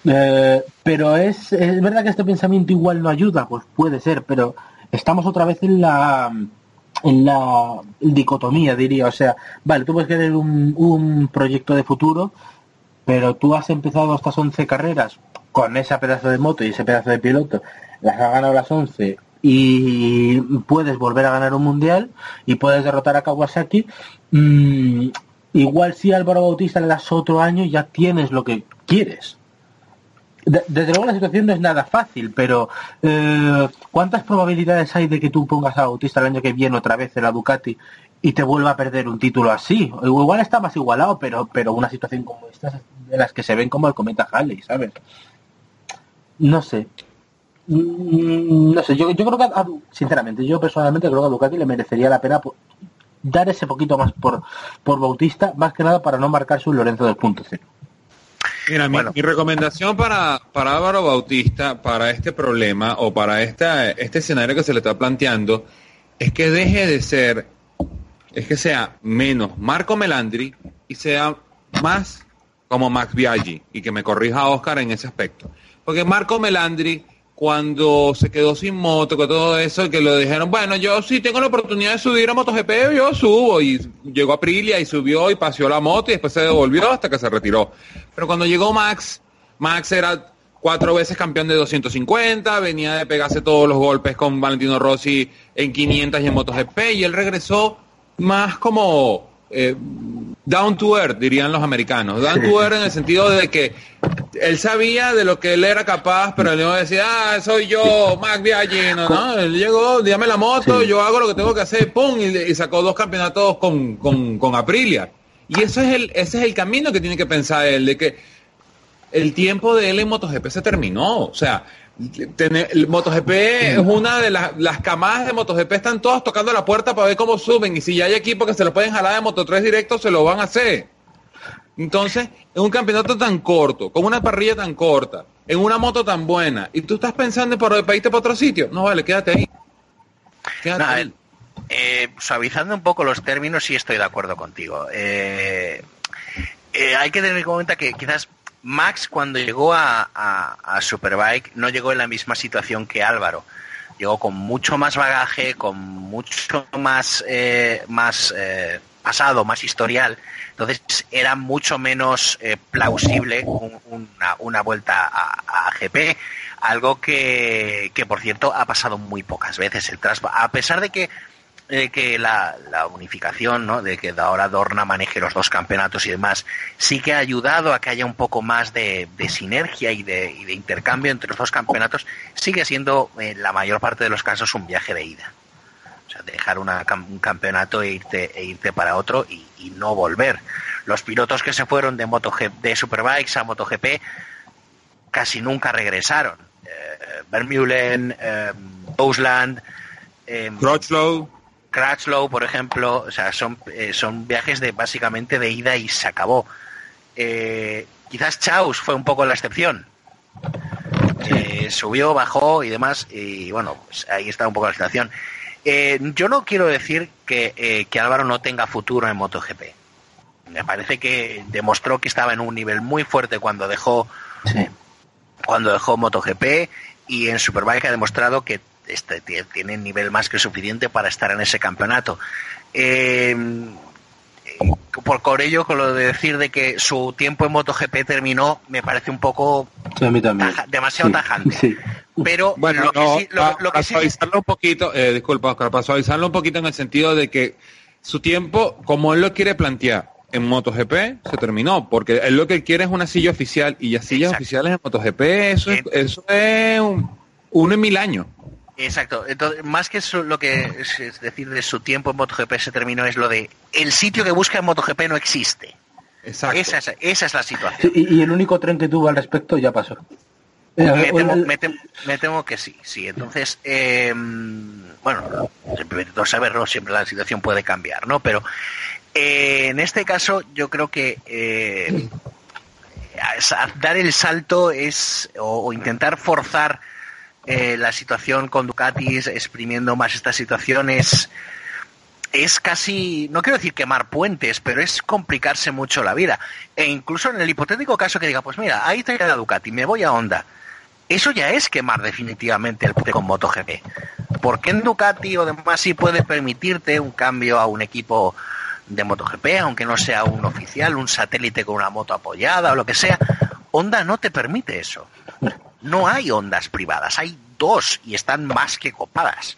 Speaker 1: Eh, pero es, es verdad que este pensamiento igual no ayuda, pues puede ser, pero estamos otra vez en la en la dicotomía, diría. O sea, vale, tú puedes querer un, un proyecto de futuro, pero tú has empezado estas 11 carreras con ese pedazo de moto y ese pedazo de piloto, las has ganado las 11 y puedes volver a ganar un mundial y puedes derrotar a Kawasaki. Mm, igual si Álvaro Bautista le das otro año ya tienes lo que quieres. De- desde luego la situación no es nada fácil, pero eh, ¿cuántas probabilidades hay de que tú pongas a Bautista el año que viene otra vez en la Ducati y te vuelva a perder un título así? Igual está más igualado, pero pero una situación como esta es de las que se ven como el cometa Halley, ¿sabes? No sé. Mm, No sé, yo, yo creo que, a- sinceramente, yo personalmente creo que a Ducati le merecería la pena dar ese poquito más por, por Bautista, más que nada para no marcarse un Lorenzo del punto cero.
Speaker 3: Mira, mi,
Speaker 2: Bueno.
Speaker 3: mi recomendación para, para Álvaro Bautista, para este problema o para esta, este escenario que se le está planteando, es que deje de ser, es que sea menos Marco Melandri y sea más como Max Biaggi y que me corrija Oscar en ese aspecto. Porque Marco Melandri, cuando se quedó sin moto, con todo eso, que lo dijeron, bueno, yo sí tengo la oportunidad de subir a MotoGP, yo subo. Y llegó a Aprilia y subió y paseó la moto y después se devolvió hasta que se retiró. Pero cuando llegó Max, Max era cuatro veces campeón de 250, venía de pegarse todos los golpes con Valentino Rossi en 500 y en MotoGP y él regresó más como eh, down to earth, dirían los americanos. Down to earth en el sentido de que él sabía de lo que él era capaz, pero él no decía, ah, soy yo, Max Biaggi, no, él llegó, dígame la moto,
Speaker 1: Sí.
Speaker 3: yo hago lo que tengo que hacer, pum, y, y sacó dos campeonatos con, con, con Aprilia. Y eso es el, ese es el camino que tiene que pensar él, de que el tiempo de él en MotoGP se terminó. O sea, el MotoGP es una de las, las camadas de MotoGP, están todos tocando la puerta para ver cómo suben. Y si ya hay equipos que se lo pueden jalar de Moto 3 directo, se lo van a hacer. Entonces, en un campeonato tan corto, con una parrilla tan corta, en una moto tan buena, y tú estás pensando para, para irte para otro sitio, no vale, quédate ahí. Quédate ahí.
Speaker 2: eh, suavizando un poco los términos, sí estoy de acuerdo contigo. Eh, eh, hay que tener en cuenta que quizás Max cuando llegó a, a- a Superbike no llegó en la misma situación que Álvaro. Llegó con mucho más bagaje, con mucho más, eh, más eh, pasado, más historial. Entonces era mucho menos eh, plausible un- una, una vuelta a, a GP. Algo que, que, por cierto, ha pasado muy pocas veces. El a pesar de que eh, que la, la unificación, ¿no? de que ahora Dorna maneje los dos campeonatos y demás, sí que ha ayudado a que haya un poco más de, de sinergia y de, y de intercambio entre los dos campeonatos, sigue siendo en la mayor parte de los casos un viaje de ida. O sea, dejar una un campeonato e irte, e irte para otro y, y no volver. Los pilotos que se fueron de, MotoG de Superbikes a MotoGP casi nunca regresaron. Eh, Vermeulen, eh, eh,
Speaker 3: Crutchlow,
Speaker 2: por ejemplo, o sea, son, eh, son viajes de básicamente de ida y se acabó. Eh, quizás Chaus fue un poco la excepción. Eh, subió, bajó y demás, y bueno, pues ahí está un poco la situación. Eh, yo no quiero decir que, que Álvaro no tenga futuro en MotoGP. Me parece que demostró que estaba en un nivel muy fuerte cuando dejó
Speaker 1: Sí.
Speaker 2: cuando dejó MotoGP y en Superbike ha demostrado que este, tie- tiene nivel más que suficiente para estar en ese campeonato. Eh, eh, por por ello, con lo de decir de que su tiempo en MotoGP terminó, me parece un poco
Speaker 1: Sí, a mí también.
Speaker 2: taja- demasiado
Speaker 1: Sí,
Speaker 2: tajante.
Speaker 1: Sí.
Speaker 2: Pero
Speaker 3: Bueno,
Speaker 2: lo que
Speaker 3: no,
Speaker 2: sí, lo- que
Speaker 3: para
Speaker 2: sí-
Speaker 3: suavizarlo un poquito, eh, disculpa, Oscar, para suavizarlo un poquito en el sentido de que su tiempo, como él lo quiere plantear en MotoGP, se terminó, porque él lo que quiere es una silla oficial y las sillas
Speaker 2: Exacto.
Speaker 3: oficiales en MotoGP, eso es,
Speaker 2: En-
Speaker 3: eso es un- uno en mil años.
Speaker 2: Exacto. Entonces, más que su- lo que es, es decir de su tiempo en MotoGP se terminó, es lo de el sitio que busca en MotoGP no existe.
Speaker 3: Exacto.
Speaker 2: Esa es, esa es la situación.
Speaker 1: Sí, y, y el único tren que tuvo al respecto ya pasó. Eh,
Speaker 2: Me temo,
Speaker 1: el-
Speaker 2: me temo- me temo que sí, sí. Entonces, eh, bueno, no saberlo, siempre la situación puede cambiar, ¿no? Pero eh, en este caso yo creo que eh, dar el salto es, o, o intentar forzar eh, la situación con Ducatis, exprimiendo más estas situaciones, es casi, no quiero decir quemar puentes, pero es complicarse mucho la vida. E incluso en el hipotético caso que diga, pues mira, ahí te queda Ducati, me voy a Honda. Eso ya es quemar definitivamente el puente con MotoGP. Porque en Ducati o demás sí puede permitirte un cambio a un equipo de MotoGP, aunque no sea un oficial, un satélite con una moto apoyada o lo que sea. Honda no te permite eso. No hay ondas privadas, hay dos y están más que copadas.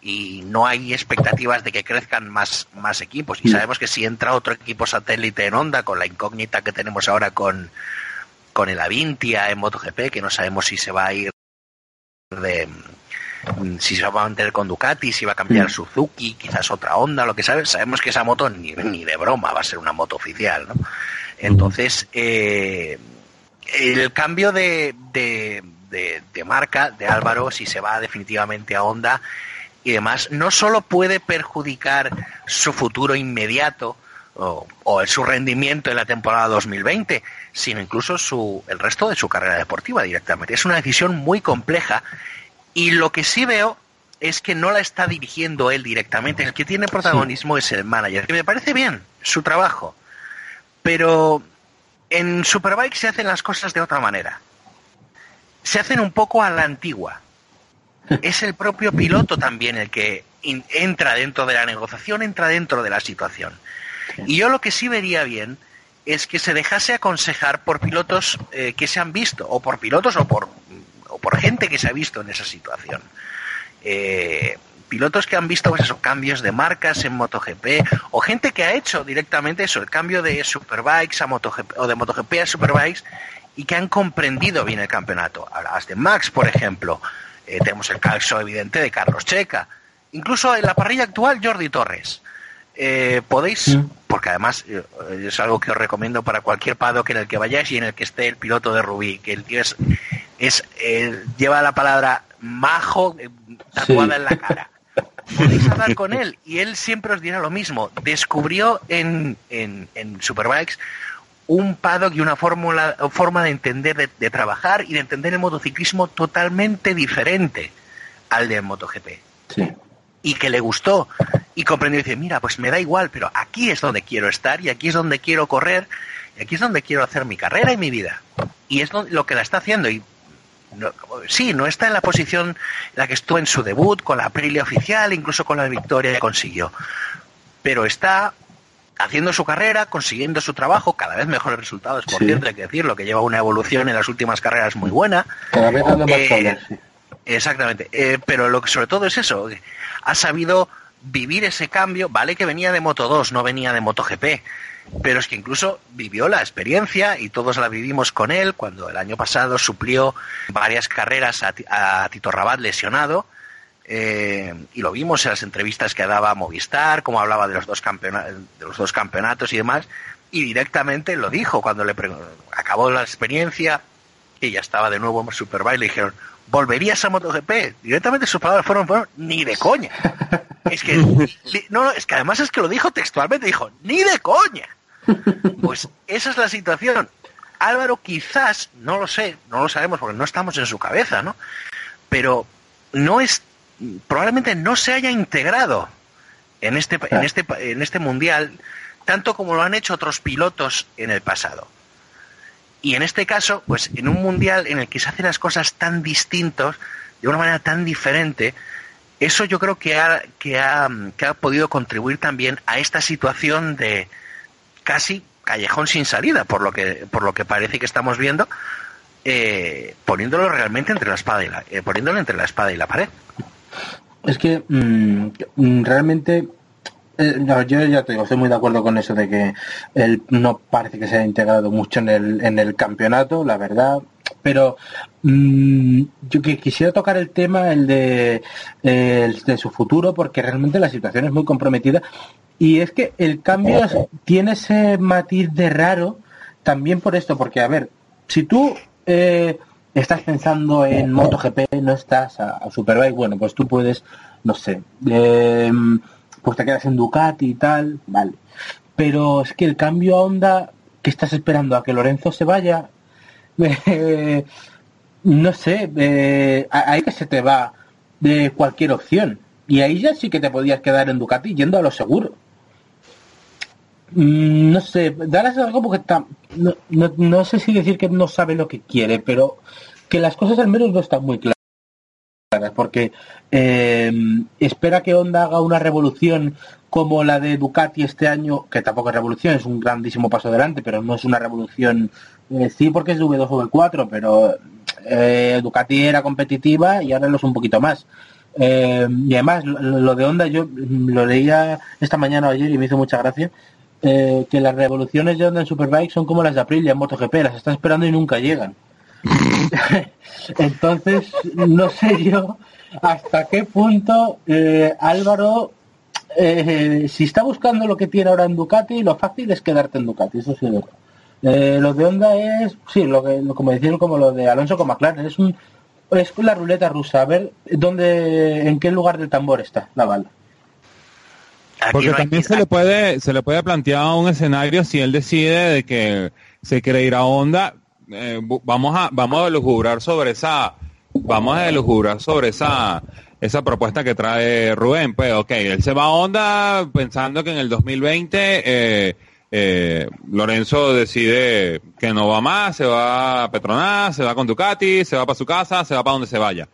Speaker 2: Y no hay expectativas de que crezcan más, más equipos. Y
Speaker 1: No.
Speaker 2: sabemos que si entra otro equipo satélite en Honda, con la incógnita que tenemos ahora con, con el Avintia en MotoGP, que no sabemos si se va a ir de mm, si se va a mantener con Ducati, si va a cambiar
Speaker 1: Mm.
Speaker 2: Suzuki, quizás otra Honda, lo que sabes, sabemos que esa moto ni, ni de broma va a ser una moto oficial, ¿no? Entonces, eh, el cambio de, de, de- de marca de Álvaro, si se va definitivamente a Honda y demás, no solo puede perjudicar su futuro inmediato o, o su rendimiento en la temporada 2020, sino incluso su, el resto de su carrera deportiva directamente. Es una decisión muy compleja y lo que sí veo es que no la está dirigiendo él directamente. El que tiene protagonismo es el manager, que me parece bien su trabajo. Pero en Superbike se hacen las cosas de otra manera. Se hacen un poco a la antigua. Es el propio piloto también el que entra dentro de la negociación, entra dentro de la situación. Y yo lo que sí vería bien es que se dejase aconsejar por pilotos eh, que se han visto, o por pilotos o por, o por gente que se ha visto en esa situación. Eh, pilotos que han visto pues eso, cambios de marcas en MotoGP o gente que ha hecho directamente eso, el cambio de Superbikes a MotoGP o de MotoGP a Superbikes y que han comprendido bien el campeonato. Hablabas de Max, por ejemplo, eh, tenemos el caso evidente de Carlos Checa, incluso en la parrilla actual Jordi Torres. Eh, podéis, porque además eh, es algo que os recomiendo para cualquier paddock en el que vayáis y en el que esté el piloto de Rubí, que el tío es, es lleva la palabra majo tatuada
Speaker 1: Sí.
Speaker 2: en la cara. Podéis hablar con él y él siempre os dirá lo mismo. Descubrió en, en, en Superbikes un paddock y una fórmula, forma de entender, de, de trabajar y de entender el motociclismo totalmente diferente al del MotoGP
Speaker 1: Sí.
Speaker 2: y que le gustó y comprendió y dice, mira, pues me da igual, pero aquí es donde quiero estar y aquí es donde quiero correr y aquí es donde quiero hacer mi carrera y mi vida. Y es lo, lo que la está haciendo y no- sí, no está en la posición en la que estuvo en su debut, con la Aprilia oficial, incluso con la victoria que consiguió, pero está haciendo su carrera, consiguiendo su trabajo, cada vez mejores resultados, por
Speaker 1: Sí.
Speaker 2: cierto, hay que decirlo, que lleva una evolución en las últimas carreras muy buena.
Speaker 1: Cada vez dando más
Speaker 2: Eh,
Speaker 1: sí.
Speaker 2: Exactamente, Eh, pero lo que sobre todo es eso, ha sabido vivir ese cambio, vale que venía de Moto 2, no venía de MotoGP, pero es que incluso vivió la experiencia y todos la vivimos con él cuando el año pasado suplió varias carreras a, a Tito Rabat lesionado eh, y lo vimos en las entrevistas que daba a Movistar, como hablaba de los dos, de los dos campeonatos y demás, y directamente lo dijo cuando le acabó la experiencia y ya estaba de nuevo en Superbike, le dijeron, ¿volverías a MotoGP? Directamente sus palabras fueron, fueron ni de coña. Es que, no, es que además es que lo dijo textualmente, dijo, ni de coña. Pues esa es la situación. Álvaro quizás, no lo sé, no lo sabemos porque no estamos en su cabeza, ¿no? Pero no es, probablemente no se haya integrado en este, en este, en este mundial tanto como lo han hecho otros pilotos en el pasado. Y en este caso, pues en un mundial en el que se hacen las cosas tan distintos, de una manera tan diferente, eso yo creo que ha, que ha, que ha podido contribuir también a esta situación de casi callejón sin salida, por lo que, por lo que parece que estamos viendo, eh, poniéndolo realmente entre la espada y la, eh, poniéndolo entre la espada y la pared.
Speaker 1: Es que mm, mm, realmente eh, yo ya estoy muy de acuerdo con eso de que él no parece que se haya integrado mucho en el, en el campeonato, la verdad. Pero mm, yo que quisiera tocar el tema, el de, el de su futuro, porque realmente la situación es muy comprometida. Y es que el cambio es- tiene ese matiz de raro también por esto, porque a ver, si tú eh, estás pensando en MotoGP, no estás a, a Superbike, bueno, pues tú puedes, no sé, eh, pues te quedas en Ducati y tal, vale. Pero es que el cambio a Honda, que estás esperando a que Lorenzo se vaya, eh, no sé, eh, ahí que se te va de cualquier opción. Y ahí ya sí que te podías quedar en Ducati yendo a lo seguro. Mm, No sé, Dallas algo porque está, no, no, no sé si decir que no sabe lo que quiere, pero que las cosas al menos no están muy claras. Porque eh, espera que Honda haga una revolución como la de Ducati este año, que tampoco es revolución, es un grandísimo paso adelante, pero no es una revolución, eh, sí porque es de V2 o V4, pero eh, Ducati era competitiva y ahora lo es un poquito más. Eh, y además, lo, lo de Honda, yo lo leía esta mañana o ayer y me hizo mucha gracia, eh, que las revoluciones de Honda en Superbike son como las de Aprilia en MotoGP, las estás esperando y nunca llegan. Entonces, no sé yo hasta qué punto eh, Álvaro, si está buscando lo que tiene ahora en Ducati, lo fácil es quedarte en Ducati, eso sí es verdad. Eh, lo de Honda es, sí, lo que, lo, como decían, como lo de Alonso con McLaren, es un es la ruleta rusa, a ver dónde, en qué lugar del tambor está la bala.
Speaker 3: Porque
Speaker 2: no
Speaker 3: también se le puede se le puede plantear un escenario si él decide de que se quiere ir a Honda, eh, vamos a vamos a elucubrar sobre esa vamos a elucubrar sobre esa esa propuesta que trae Rubén, pues ok, él se va a Honda pensando que en el 2020 eh, eh, Lorenzo decide que no va más, se va a Petronas, se va con Ducati, se va para su casa, se va para donde se vaya.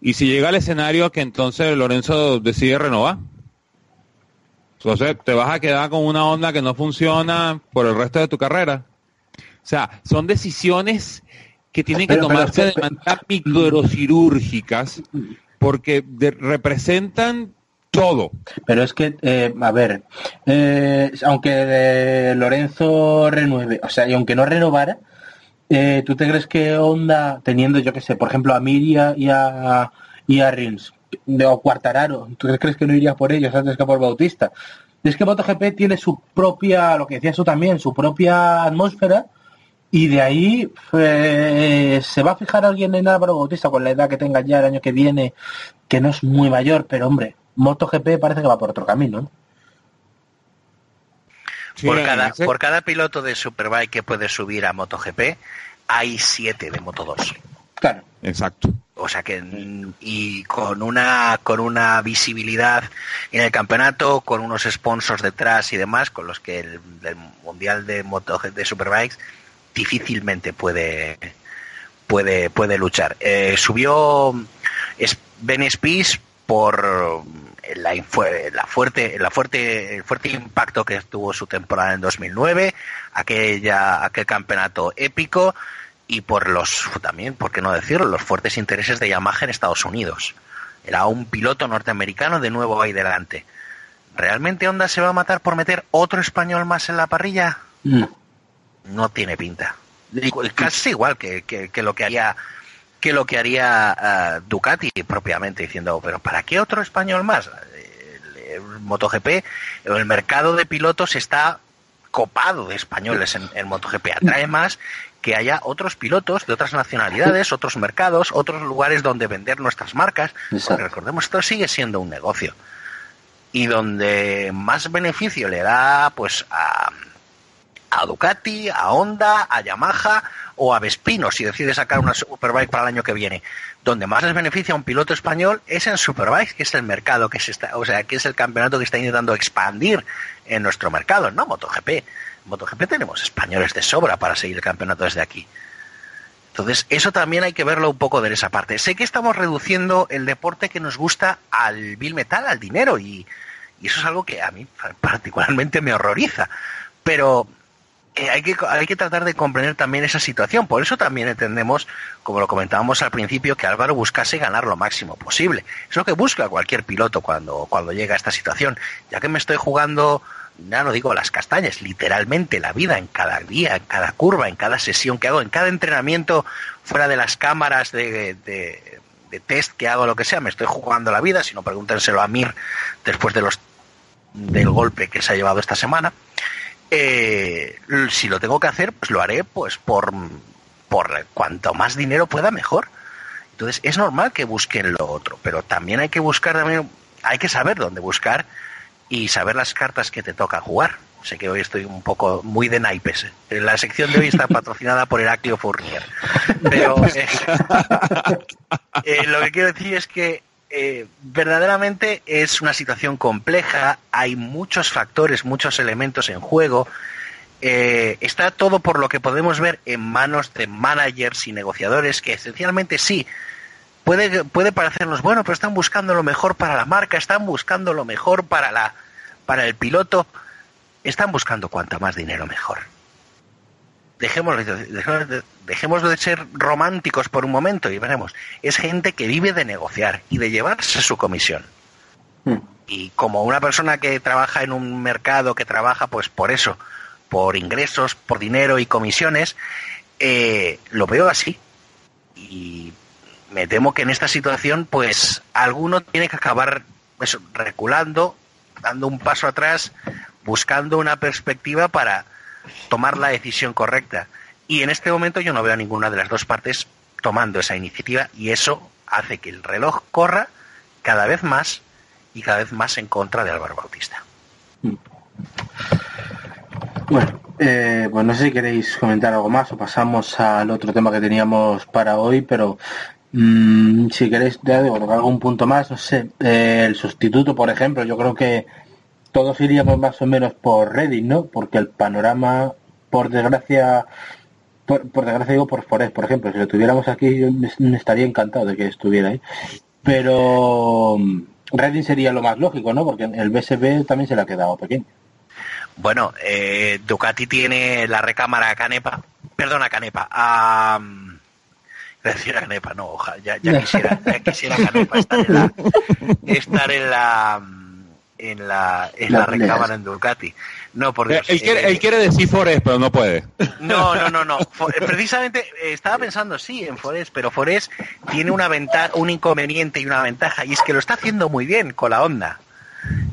Speaker 3: Y si llega el escenario que entonces Lorenzo decide renovar, entonces te vas a quedar con una onda que no funciona por el resto de tu carrera. O sea, son decisiones que tienen que
Speaker 1: Pero- pero-
Speaker 3: tomarse de manera microcirúrgicas porque de- representan todo.
Speaker 1: Pero es que, eh, a ver, eh, aunque eh, Lorenzo renueve, o sea, y aunque no renovara, eh, ¿tú te crees que Honda, teniendo, yo que sé, por ejemplo, a Miria y a, y a Rins, de- o Cuartararo, ¿tú crees que no iría por ellos antes que por Bautista? Es que MotoGP tiene su propia, lo que decías tú también, su propia atmósfera, y de ahí eh, se va a fijar alguien en Álvaro Bautista con la edad que tenga ya el año que viene, que no es muy mayor, pero hombre, MotoGP parece que va por otro camino. ¿no?
Speaker 3: Sí,
Speaker 2: por, cada, por cada piloto de Superbike que puede subir a MotoGP, hay siete de Moto2.
Speaker 1: Claro.
Speaker 3: Exacto.
Speaker 2: O sea que y con una con una visibilidad en el campeonato, con unos sponsors detrás y demás, con los que el, el mundial de moto de superbikes difícilmente puede puede puede luchar. Eh, subió Ben Spies por la, fuerte la fuerte el fuerte impacto que tuvo su temporada en 2009, aquella aquel campeonato épico y por los también, por qué no decirlo, los fuertes intereses de Yamaha en Estados Unidos. Era un piloto norteamericano de nuevo ahí delante. ¿Realmente Honda se va a matar por meter otro español más en la parrilla?
Speaker 1: Mm.
Speaker 2: No tiene pinta. Casi igual que, que- que lo que haría que lo que haría ah, Ducati propiamente diciendo, pero ¿para qué otro español más? El, el MotoGP, el mercado de pilotos está copado de españoles en, en MotoGP. Atrae más que haya otros pilotos de otras nacionalidades, otros mercados, otros lugares donde vender nuestras marcas.
Speaker 1: Exacto.
Speaker 2: Porque recordemos, esto sigue siendo un negocio. Y donde más beneficio le da pues a, a Ducati, a Honda, a Yamaha o a Vespino si decide sacar una Superbike para el año que viene. Donde más les beneficia a un piloto español es en Superbike, que es el mercado que se está, o sea, que es el campeonato que está intentando expandir en nuestro mercado, no MotoGP. MotoGP tenemos españoles de sobra para seguir el campeonato desde aquí. Entonces, eso también hay que verlo un poco de esa parte. Sé que estamos reduciendo el deporte que nos gusta al bill metal, al dinero, y eso es algo que a mí particularmente me horroriza. Pero eh, hay, que, hay que tratar de comprender también esa situación. Por eso también entendemos, como lo comentábamos al principio, que Álvaro buscase ganar lo máximo posible. Es lo que busca cualquier piloto cuando, cuando llega a esta situación. Ya que me estoy jugando, ya no digo las castañas, literalmente la vida en cada día, en cada curva, en cada sesión que hago, en cada entrenamiento fuera de las cámaras de, de, de test que hago, lo que sea, me estoy jugando la vida. Si no, pregúntenselo a Mir después de los del golpe que se ha llevado esta semana eh, si lo tengo que hacer, pues lo haré pues por, por cuanto más dinero pueda mejor. Entonces es normal que busquen lo otro, pero también hay que buscar también, hay que saber dónde buscar y saber las cartas que te toca jugar. Sé que hoy estoy un poco muy de naipes. ¿eh? La sección de hoy está patrocinada por Heraclio Fournier. Pero eh, lo que quiero decir es que eh, verdaderamente es una situación compleja, hay muchos factores, muchos elementos en juego. Eh, está todo por lo que podemos ver en manos de managers y negociadores que esencialmente sí, puede, puede parecernos bueno, pero están buscando lo mejor para la marca, están buscando lo mejor para, la, para el piloto, están buscando cuanto más dinero mejor. Dejémoslo, dejémoslo de- dejémoslo de ser románticos por un momento y veremos. Es gente que vive de negociar y de llevarse su comisión.
Speaker 1: Mm.
Speaker 2: Y como una persona que trabaja en un mercado, que trabaja pues por eso, por ingresos, por dinero y comisiones, eh, lo veo así. Y me temo que en esta situación, pues alguno tiene que acabar reculando, dando un paso atrás, buscando una perspectiva para tomar la decisión correcta. Y en este momento yo no veo a ninguna de las dos partes tomando esa iniciativa y eso hace que el reloj corra cada vez más y cada vez más en contra de Álvaro Bautista.
Speaker 1: Bueno, eh, pues no sé si queréis comentar algo más o pasamos al otro tema que teníamos para hoy, pero mm, si queréis, ya digo, algún punto más, no sé, eh, el sustituto, por ejemplo, yo creo que todos iríamos más o menos por Reddit, ¿no? Porque el panorama, por desgracia, por, por desgracia digo por Forest, por ejemplo, si lo tuviéramos aquí yo me- me estaría encantado de que estuviera ahí. Pero mm, Reddit sería lo más lógico, ¿no? Porque el BSB también se le ha quedado pequeño.
Speaker 2: Bueno, eh, Ducati tiene la recámara Canepa, perdona Canepa, a... a decir a Canepa, no, ojalá, ya, ya quisiera, ya quisiera Canepa estar en la, estar en la, en la, en la
Speaker 1: La-
Speaker 2: recámara en Ducati. No, por Dios.
Speaker 3: Él quiere,
Speaker 2: eh,
Speaker 3: él quiere decir Forest, pero no puede.
Speaker 2: No, no, no, no. Eh, Precisamente eh, estaba pensando, sí, en Forest, pero Forest tiene una ventaja, un inconveniente y una ventaja, y es que lo está haciendo muy bien con la Honda.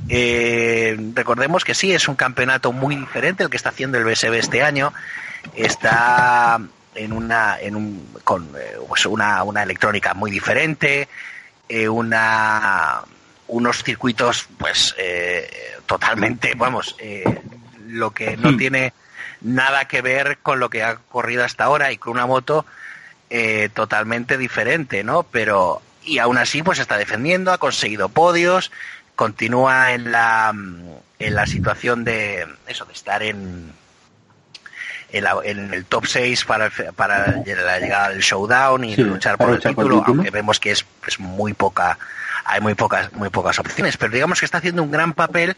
Speaker 2: Eh, recordemos que sí, es un campeonato muy diferente el que está haciendo el BSB este año. Está en una, en un, con eh, pues una, una electrónica muy diferente, eh, una, unos circuitos, pues, eh, totalmente, vamos, eh, lo que no
Speaker 3: Hmm.
Speaker 2: tiene nada que ver con lo que ha corrido hasta ahora y con una moto eh, totalmente diferente, ¿no? Pero, y aún así, pues está defendiendo, ha conseguido podios, continúa en la, mm, en la situación de, eso, de estar en, en, la- en el top 6 para, para la llegada del showdown y
Speaker 1: Sí,
Speaker 2: luchar por el
Speaker 1: luchar por el
Speaker 2: título,
Speaker 1: título.
Speaker 2: aunque vemos que es pues, muy poca, hay muy pocas, muy pocas opciones, pero digamos que está haciendo un gran papel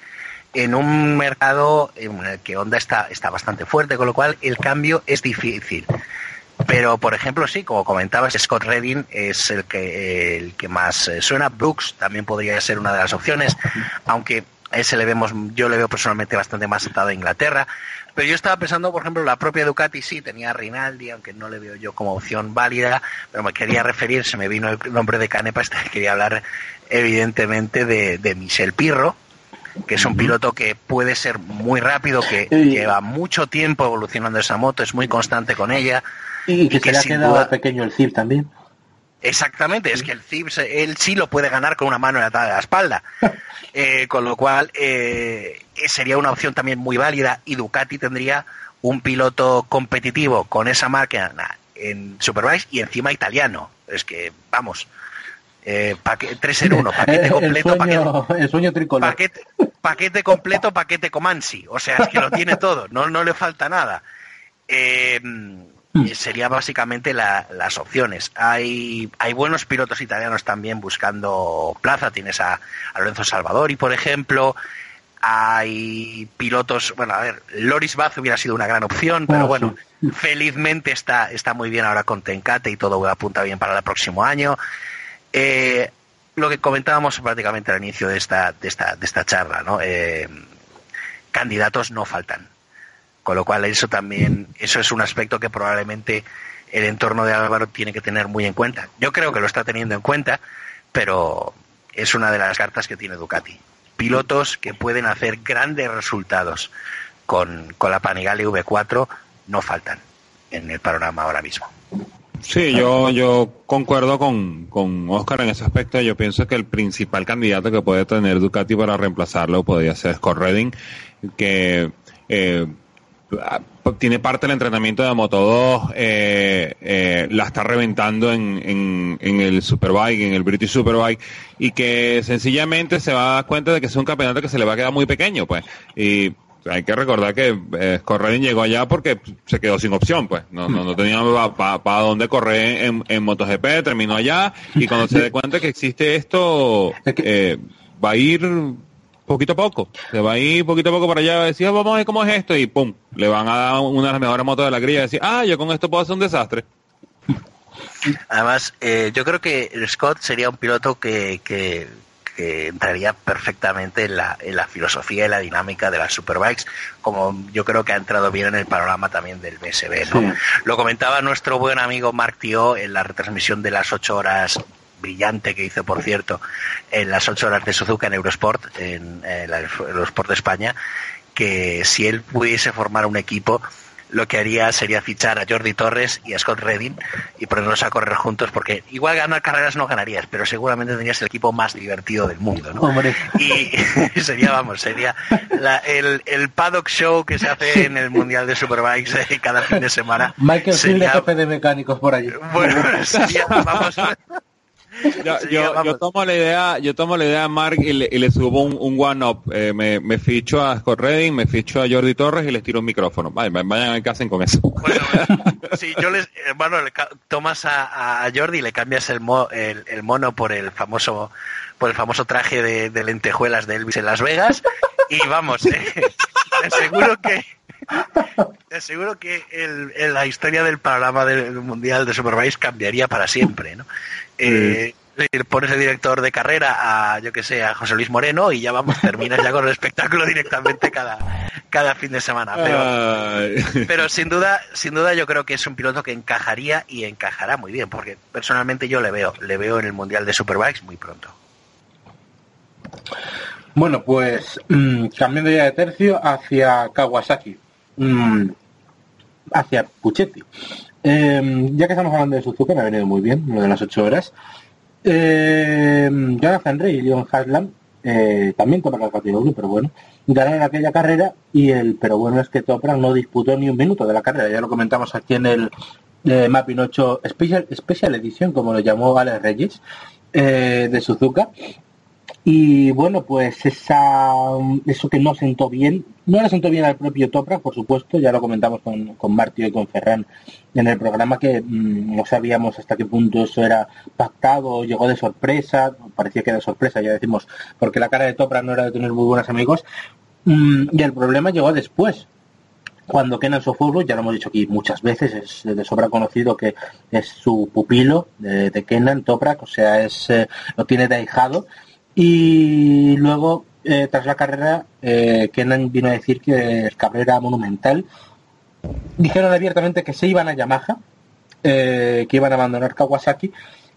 Speaker 2: en un mercado en el que Honda está, está bastante fuerte, con lo cual el cambio es difícil. Pero, por ejemplo, sí, como comentabas, Scott Redding es el que, el que más eh, suena. Brooks también podría ser una de las opciones, aunque ese le vemos, yo le veo personalmente bastante más atado a Inglaterra. Pero yo estaba pensando, por ejemplo, la propia Ducati sí tenía a Rinaldi, aunque no le veo yo como opción válida, pero me quería referir, se me vino el nombre de Canepa, este, quería hablar evidentemente de, de Michel Pirro, que es un piloto que puede ser muy rápido, que
Speaker 1: Sí.
Speaker 2: lleva mucho tiempo evolucionando esa moto, es muy constante con ella.
Speaker 1: Y que
Speaker 2: Y
Speaker 1: se le ha quedado
Speaker 2: duda-
Speaker 1: pequeño el CIP también.
Speaker 2: Exactamente, es que el Zip, se- él sí lo puede ganar con una mano en la, de la espalda. Eh, con lo cual, eh, sería una opción también muy válida y Ducati tendría un piloto competitivo con esa máquina en Superbikes y encima italiano. Es que, vamos, eh, paque- tres en uno, paquete
Speaker 1: el,
Speaker 2: completo, paquete,
Speaker 1: el sueño tricolor.
Speaker 2: paquete, paquete completo, paquete Comansi. O sea, es que lo tiene todo, no, no le falta nada. Eh, sería básicamente la- las opciones. Hay, hay buenos pilotos italianos también buscando plaza. Tienes a, a Lorenzo Salvadori, por ejemplo. Hay pilotos, bueno, a ver, Loris Baz hubiera sido una gran opción, pero
Speaker 1: Ah,
Speaker 2: bueno,
Speaker 1: sí.
Speaker 2: felizmente está, está muy bien ahora con Tencate y todo apunta bien para el próximo año. Eh, lo que comentábamos prácticamente al inicio de esta, de esta, de esta charla, ¿no? Eh, candidatos no faltan. Con lo cual eso también, eso es un aspecto que probablemente el entorno de Álvaro tiene que tener muy en cuenta. Yo creo que lo está teniendo en cuenta, pero es una de las cartas que tiene Ducati. Pilotos que pueden hacer grandes resultados con, con la Panigale V4 no faltan en el panorama ahora mismo.
Speaker 3: Sí, yo, yo concuerdo con, con Oscar en ese aspecto. Yo pienso que el principal candidato que puede tener Ducati para reemplazarlo podría ser Scott Redding, que eh, tiene parte del entrenamiento de Moto 2, eh, eh, la está reventando en, en, en el Superbike, en el British Superbike, y que sencillamente se va a dar cuenta de que es un campeonato que se le va a quedar muy pequeño, pues. Y hay que recordar que eh, llegó allá porque se quedó sin opción, pues. No, no, no tenía para dónde correr en, en MotoGP, terminó allá, y cuando se dé cuenta que existe esto, eh, va a ir poquito a poco. Se va a ir poquito a poco para allá, va a decir, "Ah, vamos a ver cómo es esto, y pum, le van a dar una de las mejores motos de la grilla y decir, ah, yo con esto puedo hacer un desastre.
Speaker 2: Además, eh, yo creo que Scott sería un piloto que, que, que entraría perfectamente en la, en la filosofía y la dinámica de las Superbikes, como yo creo que ha entrado bien en el panorama también del BSB. ¿no?
Speaker 1: Sí.
Speaker 2: Lo comentaba nuestro buen amigo Mark Tio en la retransmisión de las ocho horas brillante que hizo, por cierto, en las ocho horas de Suzuka en Eurosport, en, en la Eurosport de España, que si él pudiese formar un equipo, lo que haría sería fichar a Jordi Torres y a Scott Redding y ponerlos a correr juntos porque igual ganar carreras no ganarías, pero seguramente tendrías el equipo más divertido del mundo, ¿no?
Speaker 1: Hombre.
Speaker 2: Y sería, vamos, sería la- el, el paddock show que se hace en el Mundial de Superbikes eh, cada fin de semana.
Speaker 1: Michael Field
Speaker 2: sería,
Speaker 1: jefe de mecánicos por allí.
Speaker 2: bueno, sería, vamos,
Speaker 3: Yo, yo, tomo la idea, yo tomo la idea de Mark y le, y le subo un, un one up. Eh, me, me ficho a Scott Redding, me ficho a Jordi Torres y les tiro un micrófono. Vaya, vayan a ver qué hacen con eso.
Speaker 2: Bueno, si yo les, eh, bueno, le tomas a, a Jordi y le cambias el, mo- el, el mono por el famoso, por el famoso traje de, de lentejuelas de Elvis en Las Vegas y vamos, eh, te aseguro que, te aseguro que el, el- la historia del panorama del mundial de Superbikes cambiaría para siempre, ¿no? Eh, pones el director de carrera a, yo que sé, a José Luis Moreno y ya vamos, terminas ya con el espectáculo directamente cada, cada fin de semana. Pero, pero sin duda, sin duda yo creo que es un piloto que encajaría y encajará muy bien, porque personalmente yo le veo, le veo en el Mundial de Superbikes muy pronto.
Speaker 1: Bueno, pues mm, cambiando ya de tercio hacia Kawasaki, mm, hacia Puchetti. Eh, ya que estamos hablando de Suzuka, me ha venido muy bien, lo de las ocho horas. Eh, Jonathan Rey y Leon Haslam, eh, también Toprak al categoría, pero bueno, ganaron aquella carrera y el, pero bueno es que Toprak no disputó ni un minuto de la carrera, ya lo comentamos aquí en el eh, Mapping 8 Special, Special Edition, como lo llamó Alex Reyes, eh, de Suzuka. Y bueno, pues esa, eso que no sentó bien, no le sentó bien al propio Toprak, por supuesto, ya lo comentamos con, con Martio y con Ferran en el programa, que mm, no sabíamos hasta qué punto eso era pactado, llegó de sorpresa, parecía que era de sorpresa, ya decimos, porque la cara de Toprak no era de tener muy buenos amigos, Mm, y el problema llegó después, cuando Kenan Sofoglu, ya lo hemos dicho aquí muchas veces, es de sobra conocido que es su pupilo de, de Kenan Toprak, o sea, es eh, lo tiene de ahijado. Y luego, eh, tras la carrera, eh, Kenan vino a decir que el cabrero era monumental. Dijeron abiertamente que se iban a Yamaha, eh, que iban a abandonar Kawasaki.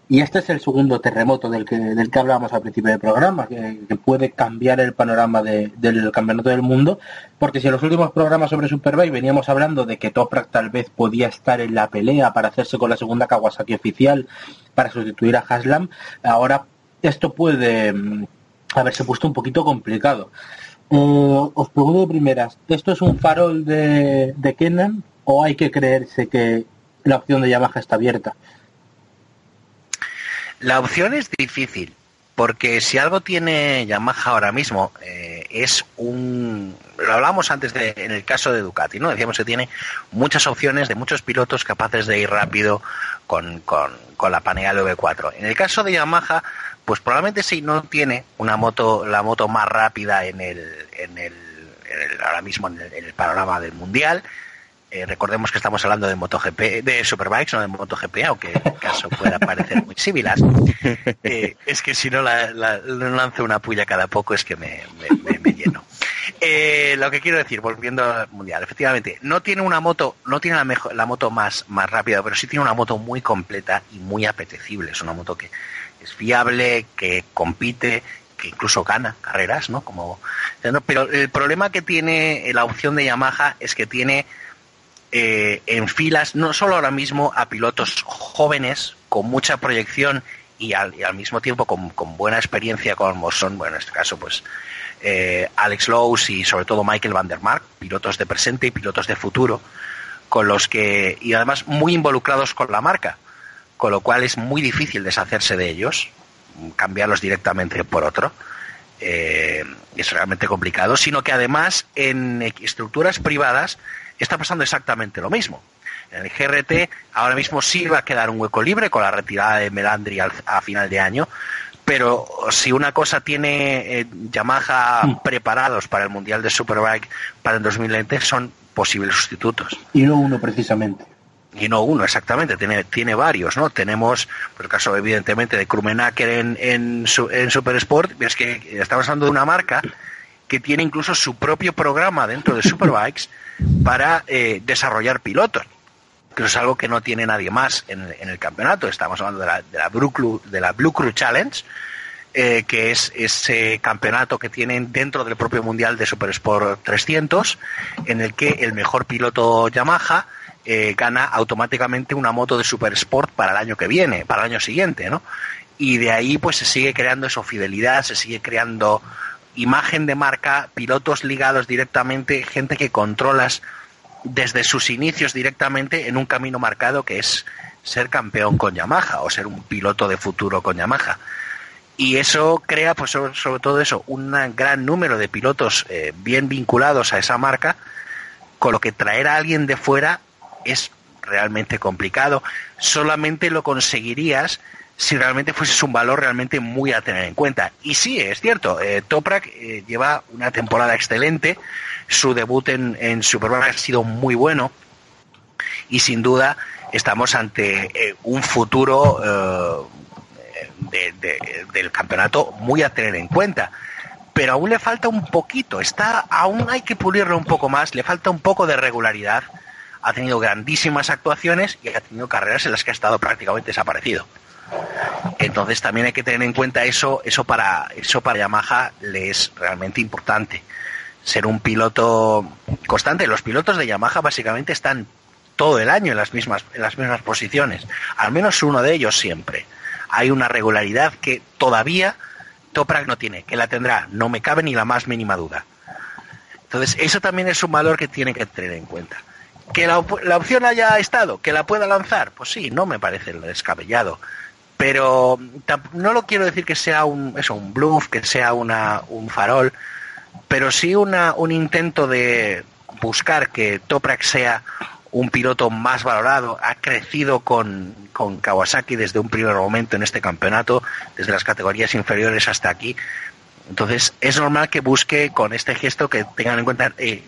Speaker 1: Y este es el segundo terremoto del que, del que hablábamos al principio del programa, que, que puede cambiar el panorama de- del campeonato del mundo, porque si en los últimos programas sobre Superbike veníamos hablando de que Toprak tal vez podía estar en la pelea para hacerse con la segunda Kawasaki oficial para sustituir a Haslam, ahora esto puede mm, haberse puesto un poquito complicado. Eh, os pregunto de primeras, ¿esto es un farol de, de Kenan o hay que creerse que la opción de Yamaha está abierta?
Speaker 2: La opción es difícil, porque si algo tiene Yamaha ahora mismo eh, es un... Lo hablábamos antes de, en el caso de Ducati, ¿no? Decíamos que tiene muchas opciones de muchos pilotos capaces de ir rápido con, con, con la Panigale V4. En el caso de Yamaha, pues probablemente si no tiene una moto, la moto más rápida en el, en el, en el- ahora mismo en el, en el panorama del mundial. Eh, recordemos que estamos hablando de MotoGP, de Superbikes, no de MotoGP, aunque en caso pueda parecer muy similar. Eh, es que si no la, lanzo una puya cada poco es que me, me- me- me lleno. Eh, lo que quiero decir, volviendo al mundial, efectivamente, no tiene una moto, no tiene la, mejor, la moto más, más rápida, pero sí tiene una moto muy completa y muy apetecible. Es una moto que es fiable, que compite, que incluso gana carreras, ¿no? Como, pero el problema que tiene la opción de Yamaha es que tiene eh, en filas, no solo ahora mismo a pilotos jóvenes con mucha proyección y al, y al mismo tiempo con, buena experiencia como son, bueno, en este caso, pues eh, Alex Lowe y sobre todo Michael Van der Mark, pilotos de presente y pilotos de futuro, con los que, y además muy involucrados con la marca, con lo cual es muy difícil deshacerse de ellos, cambiarlos directamente por otro. Eh, es realmente complicado, sino que además en estructuras privadas está pasando exactamente lo mismo. En el GRT ahora mismo sí va a quedar un hueco libre con la retirada de Melandri al- a final de año, pero si una cosa tiene eh, Yamaha preparados para el Mundial de Superbike para el 2020 son posibles sustitutos
Speaker 1: Y no uno precisamente.
Speaker 2: y no uno exactamente, tiene, tiene varios, ¿no? Tenemos, por el caso evidentemente de Krumenacker en, en, en Super Sport, es que estamos hablando de una marca que tiene incluso su propio programa dentro de Superbikes para eh, desarrollar pilotos, que es algo que no tiene nadie más en, el campeonato. Estamos hablando de la, de la, Blue, Crew, de la Blue Crew Challenge, eh, que es ese campeonato que tienen dentro del propio Mundial de Super Sport 300, en el que el mejor piloto Yamaha eh, gana automáticamente una moto de Super Sport para el año que viene, para el año siguiente, ¿no? Y de ahí pues se sigue creando eso, fidelidad, se sigue creando imagen de marca, pilotos ligados directamente, gente que controlas desde sus inicios directamente en un camino marcado que es ser campeón con Yamaha o ser un piloto de futuro con Yamaha. Y eso crea, pues sobre, todo eso, un gran número de pilotos eh, bien vinculados a esa marca, con lo que traer a alguien de fuera es realmente complicado. Solamente lo conseguirías si realmente fueses un valor realmente muy a tener en cuenta. Y sí, es cierto, eh, Toprak eh, lleva una temporada excelente, su debut en, en Superbike ha sido muy bueno y sin duda estamos ante eh, un futuro de- de- del campeonato muy a tener en cuenta. Pero aún le falta un poquito, está, aún hay que pulirlo un poco más, le falta un poco de regularidad. Ha tenido grandísimas actuaciones y ha tenido carreras en las que ha estado prácticamente desaparecido. Entonces también hay que tener en cuenta eso, eso para, eso para Yamaha le es realmente importante. Ser un piloto constante. Los pilotos de Yamaha básicamente están todo el año en las mismas, en las mismas posiciones. Al menos uno de ellos siempre. Hay una regularidad que todavía Toprak no tiene, que la tendrá, no me cabe ni la más mínima duda. Entonces, eso también es un valor que tiene que tener en cuenta. Que la, la opción haya estado, que la pueda lanzar, pues sí, no me parece descabellado. Pero no lo quiero decir que sea un, eso, un bluff, que sea una, un farol, pero sí una, un intento de buscar que Toprak sea un piloto más valorado, ha crecido con, con Kawasaki desde un primer momento en este campeonato, desde las categorías inferiores hasta aquí. Entonces es normal que busque con este gesto que tengan en cuenta, eh,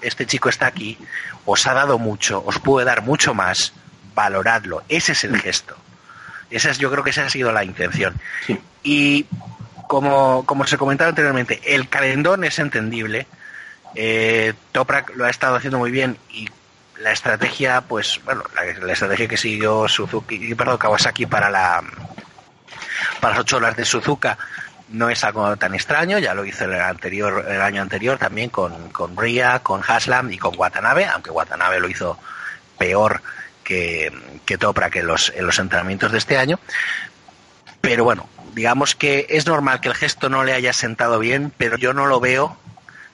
Speaker 2: este chico está aquí, os ha dado mucho, os puede dar mucho más, valoradlo. Ese es el gesto. Esa es, yo creo que esa ha sido la intención.
Speaker 1: Sí.
Speaker 2: Y como, como se comentaba anteriormente, el calendón es entendible. Eh, Toprak lo ha estado haciendo muy bien y la estrategia, pues, bueno, la, la estrategia que siguió Suzuki, perdón, Kawasaki para la para las ocho horas de Suzuka no es algo tan extraño, ya lo hizo el anterior, el año anterior también con, con Ria, con Haslam y con Watanabe, aunque Watanabe lo hizo peor que, que en los, en los entrenamientos de este año. Pero bueno, digamos que es normal que el gesto no le haya sentado bien, pero yo no lo veo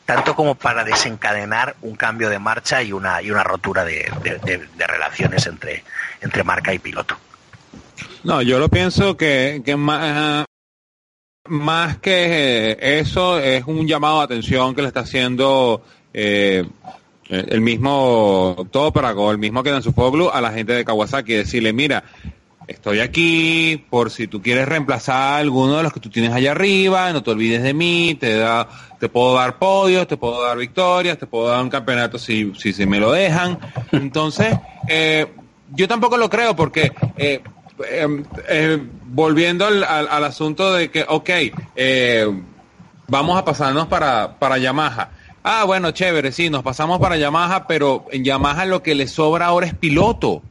Speaker 2: tanto como para desencadenar un cambio de marcha y una, y una rotura de, de- relaciones entre, entre marca y piloto.
Speaker 3: No, yo lo pienso que, que más, más que eso es un llamado de atención que le está haciendo eh, el mismo Toprak o el mismo que su Foglu a la gente de Kawasaki, decirle, mira, estoy aquí por si tú quieres reemplazar a alguno de los que tú tienes allá arriba, no te olvides de mí, te da, te puedo dar podios, te puedo dar victorias, te puedo dar un campeonato si, si, si me lo dejan. Entonces, eh, yo tampoco lo creo porque eh, eh, eh, volviendo al, al- al asunto de que, ok, eh, vamos a pasarnos para, para Yamaha. Ah, bueno, chévere, sí, nos pasamos para Yamaha, pero en Yamaha lo que le sobra ahora es piloto.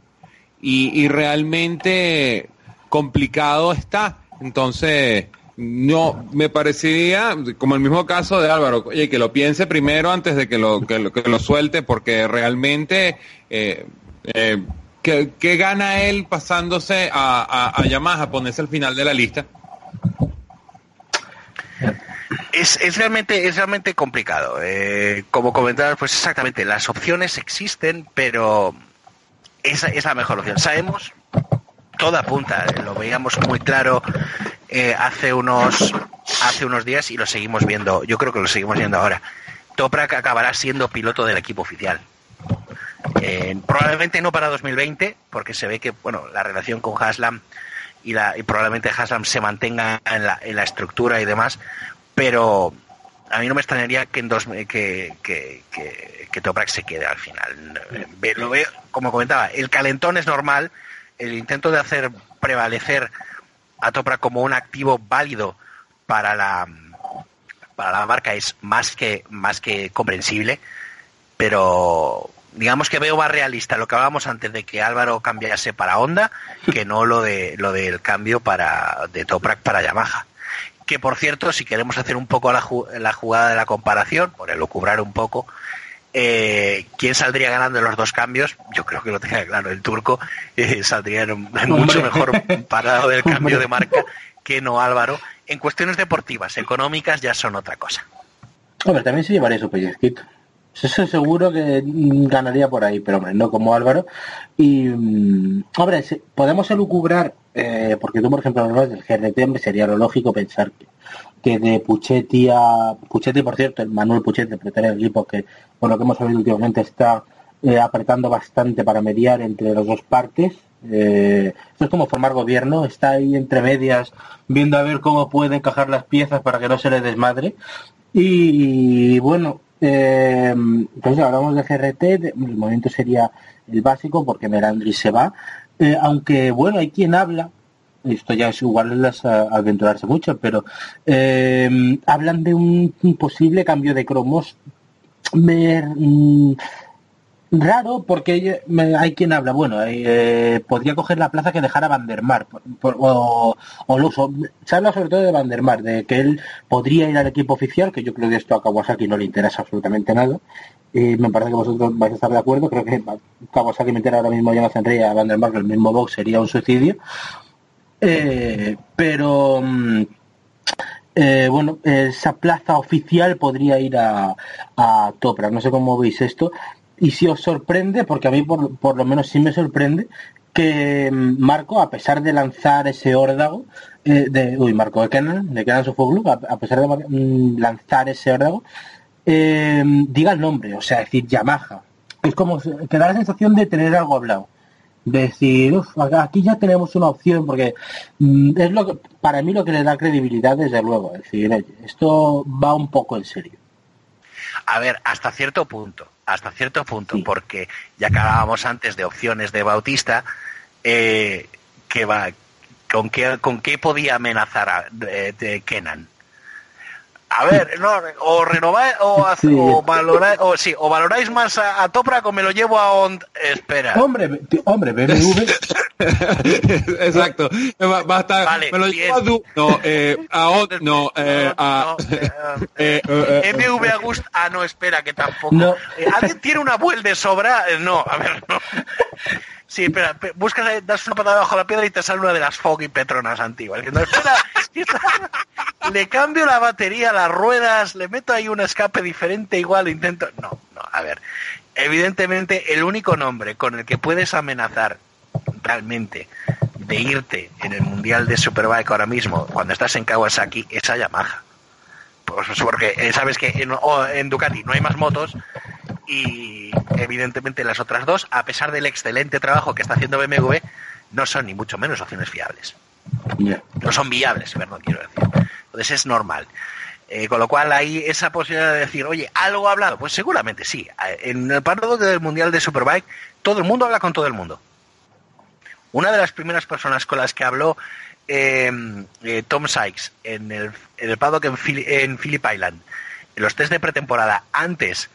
Speaker 3: Y, y realmente complicado está. Entonces, no, me parecería, como el mismo caso de Álvaro, oye, que lo piense primero antes de que lo, que lo, que lo suelte, porque realmente, eh, eh, ¿qué, qué gana él pasándose a, a, a Yamaha, ponerse al final de la lista?
Speaker 2: Es, es realmente es realmente complicado. Eh, como comentabas, pues exactamente, las opciones existen, pero esa es la mejor opción. Sabemos, toda apunta, eh, lo veíamos muy claro eh, hace unos hace unos días y lo seguimos viendo. Yo creo que lo seguimos viendo ahora. Toprak acabará siendo piloto del equipo oficial. Eh, probablemente no para 2020, porque se ve que bueno la relación con Haslam y, la, y probablemente Haslam se mantenga en la, en la estructura y demás, pero a mí no me extrañaría que que, que, Toprak se quede al final. Lo veo, como comentaba, el calentón es normal, el intento de hacer prevalecer a Toprak como un activo válido para la para la marca es más que más que comprensible, pero digamos que veo más realista lo que hablábamos antes de que Álvaro cambiase para Honda que no lo de lo del cambio para de Toprak para Yamaha Que por cierto, si queremos hacer un poco la, ju- la jugada de la comparación, por elucubrar un poco, eh, ¿quién saldría ganando en los dos cambios? Yo creo que lo tenga claro, el turco eh, saldría en, un- en mucho mejor parado del cambio
Speaker 1: Hombre.
Speaker 2: de marca que no Álvaro. En cuestiones deportivas, económicas ya son otra cosa.
Speaker 1: Hombre, también se llevaría su pellizquito. Eso seguro que ganaría por ahí, pero hombre, no como Álvaro. Y, mm, hombre, podemos elucubrar, eh, porque tú, por ejemplo, hablas del GRT, sería lo lógico pensar que, de Puchetti a... Puchetti, por cierto, el Manuel Puchetti, el propietario del equipo, que por lo que hemos sabido últimamente está eh, apretando bastante para mediar entre las dos partes. Eh, esto es como formar gobierno, está ahí entre medias viendo a ver cómo puede encajar las piezas para que no se le desmadre. Y bueno, eh, entonces hablamos de GRT, de- el movimiento sería el básico porque Merandri se va, Eh, aunque bueno, hay quien habla, esto ya es igual a- aventurarse mucho, pero eh, hablan de un, posible cambio de cromos. Me- mm, raro porque hay quien habla, bueno, eh, podría coger la plaza que dejara Van der Mar, por- por- o, o lo uso. Se habla sobre todo de Van der Mar, de que él podría ir al equipo oficial, que yo creo que esto a Kawasaki no le interesa absolutamente nada. Y me parece que vosotros vais a estar de acuerdo, creo que Kawasaki meter ahora mismo a Jonathan Rey a Van der Mar, el mismo box sería un suicidio. Eh, pero mm, eh, bueno, esa plaza oficial podría ir a, a Topra. No sé cómo veis esto. Y si os sorprende, porque a mí por, por lo menos sí me sorprende, que mm, Marco, a pesar de lanzar ese órdago, eh, de, uy, Marco de Kenan, de Kenan Sofoglu, a, a pesar de mm, lanzar ese órdago, eh, diga el nombre, o sea, decir Yamaha. Es como que da la sensación de tener algo hablado. De decir, "Uf, aquí ya tenemos una opción, porque mm, es lo que, para mí lo que le da credibilidad, desde luego. Es decir, esto va un poco en serio.
Speaker 2: A ver, hasta cierto punto, hasta cierto punto,
Speaker 1: Sí.
Speaker 2: porque ya que hablábamos antes de opciones de Bautista, eh, que va, ¿con qué, con qué podía amenazar a de Kenan? A ver, no, o renováis, o, haz-
Speaker 1: Sí.
Speaker 2: o valoráis, o sí, o valoráis más a, a Toprak o me lo llevo a Ond. Espera.
Speaker 1: Hombre, hombre, BMW,
Speaker 3: Exacto. Va, va a estar,
Speaker 2: Vale,
Speaker 3: me lo
Speaker 2: bien.
Speaker 3: llevo a Du- no, eh, a Ot, no, eh, a,
Speaker 2: No, eh,
Speaker 3: eh,
Speaker 2: MV Agust, ah, no, espera, que tampoco.
Speaker 1: No.
Speaker 2: ¿Alguien tiene una vuelta de sobra? No, a ver, no. Sí, espera, pe- buscas, ahí, das una patada bajo la piedra y te sale una de las Foggy Petronas antiguas. Le cambio la batería, las ruedas, le meto ahí un escape diferente, igual intento. No, no, a ver. Evidentemente, el único nombre con el que puedes amenazar realmente de irte en el Mundial de Superbike ahora mismo, cuando estás en Kawasaki, es a Yamaha. Pues porque eh, sabes que en Ducati no hay más motos y evidentemente las otras dos, a pesar del excelente trabajo que está haciendo BMW, no son ni mucho menos opciones fiables. No son viables, perdón, quiero decir. Entonces es normal. Eh, con lo cual hay esa posibilidad de decir, oye, ¿algo ha hablado? Pues seguramente sí. Eh, En el parado del Mundial de Superbike, todo el mundo habla con todo el mundo. Una de las primeras personas con las que habló eh, eh, Tom Sykes en el, en el paddock en, Philly- en Phillip Island, en los test de pretemporada, antes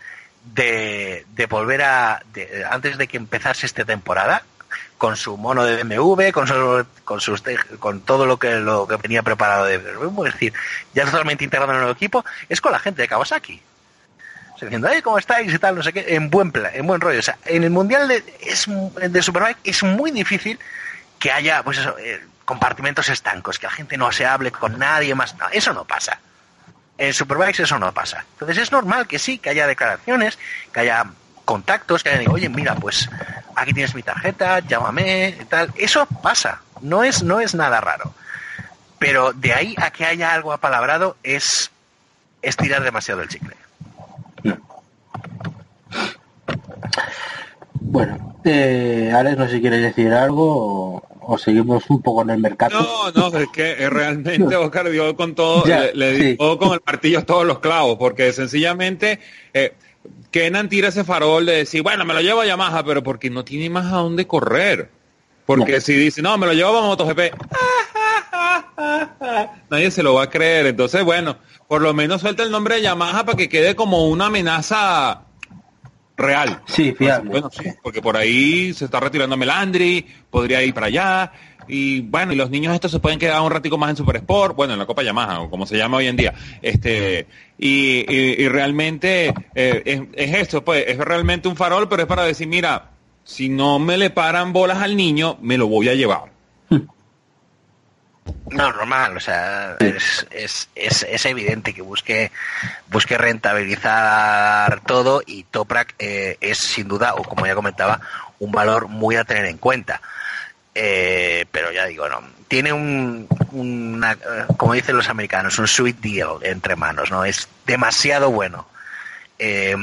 Speaker 2: de, volver a. de- antes de que empezase esta temporada, con su mono de BMW, con, su- con, con todo lo que, lo que venía preparado de es decir, ya totalmente integrado en el equipo, es con la gente de Kawasaki. O sea, diciendo, "Ay, ¿cómo estáis? y tal, no sé qué, en buen plan, en buen rollo. En el mundial de, es, de Superbike es muy difícil que haya, pues eso, eh, compartimentos estancos, que la gente no se hable con nadie más. No, eso no pasa. En Superbikes eso no pasa. Entonces es normal que sí, que haya declaraciones, que haya contactos, que haya, oye, mira, pues aquí tienes mi tarjeta, llámame, tal. Eso pasa. No es, no es nada raro. Pero de ahí a que haya algo apalabrado es, es tirar demasiado el chicle.
Speaker 1: Bueno, eh, Alex, no sé si quieres decir algo o, o seguimos un poco en el mercado.
Speaker 3: No, no, es que eh, realmente Oscar dio con todo,
Speaker 1: Ya,
Speaker 3: le, le
Speaker 1: sí.
Speaker 3: dio con el martillo todos los clavos, porque sencillamente eh, Kenan tira ese farol de decir, bueno, me lo llevo a Yamaha, pero porque no tiene más a dónde correr. Porque
Speaker 1: No.
Speaker 3: si dice, no, me lo llevo a MotoGP, nadie se lo va a creer. Entonces, bueno, por lo menos suelta el nombre de Yamaha para que quede como una amenaza real.
Speaker 1: Sí, fiable.
Speaker 3: Bueno, sí, porque por ahí se está retirando Melandri, podría ir para allá, y bueno, y los niños estos se pueden quedar un ratico más en Super Sport, bueno, en la Copa Yamaha, o como se llama hoy en día. Este, y, y- y realmente eh, es, es esto, pues, es realmente un farol, pero es para decir, mira, si no me le paran bolas al niño, me lo voy a llevar.
Speaker 2: No, normal, o sea, es, es, es, es evidente que busque, busque rentabilizar todo y Toprak eh, es sin duda, o como ya comentaba, un valor muy a tener en cuenta. Eh, pero ya digo, no, tiene un, una, como dicen los americanos, un sweet deal entre manos, ¿no? Es demasiado bueno. Eh,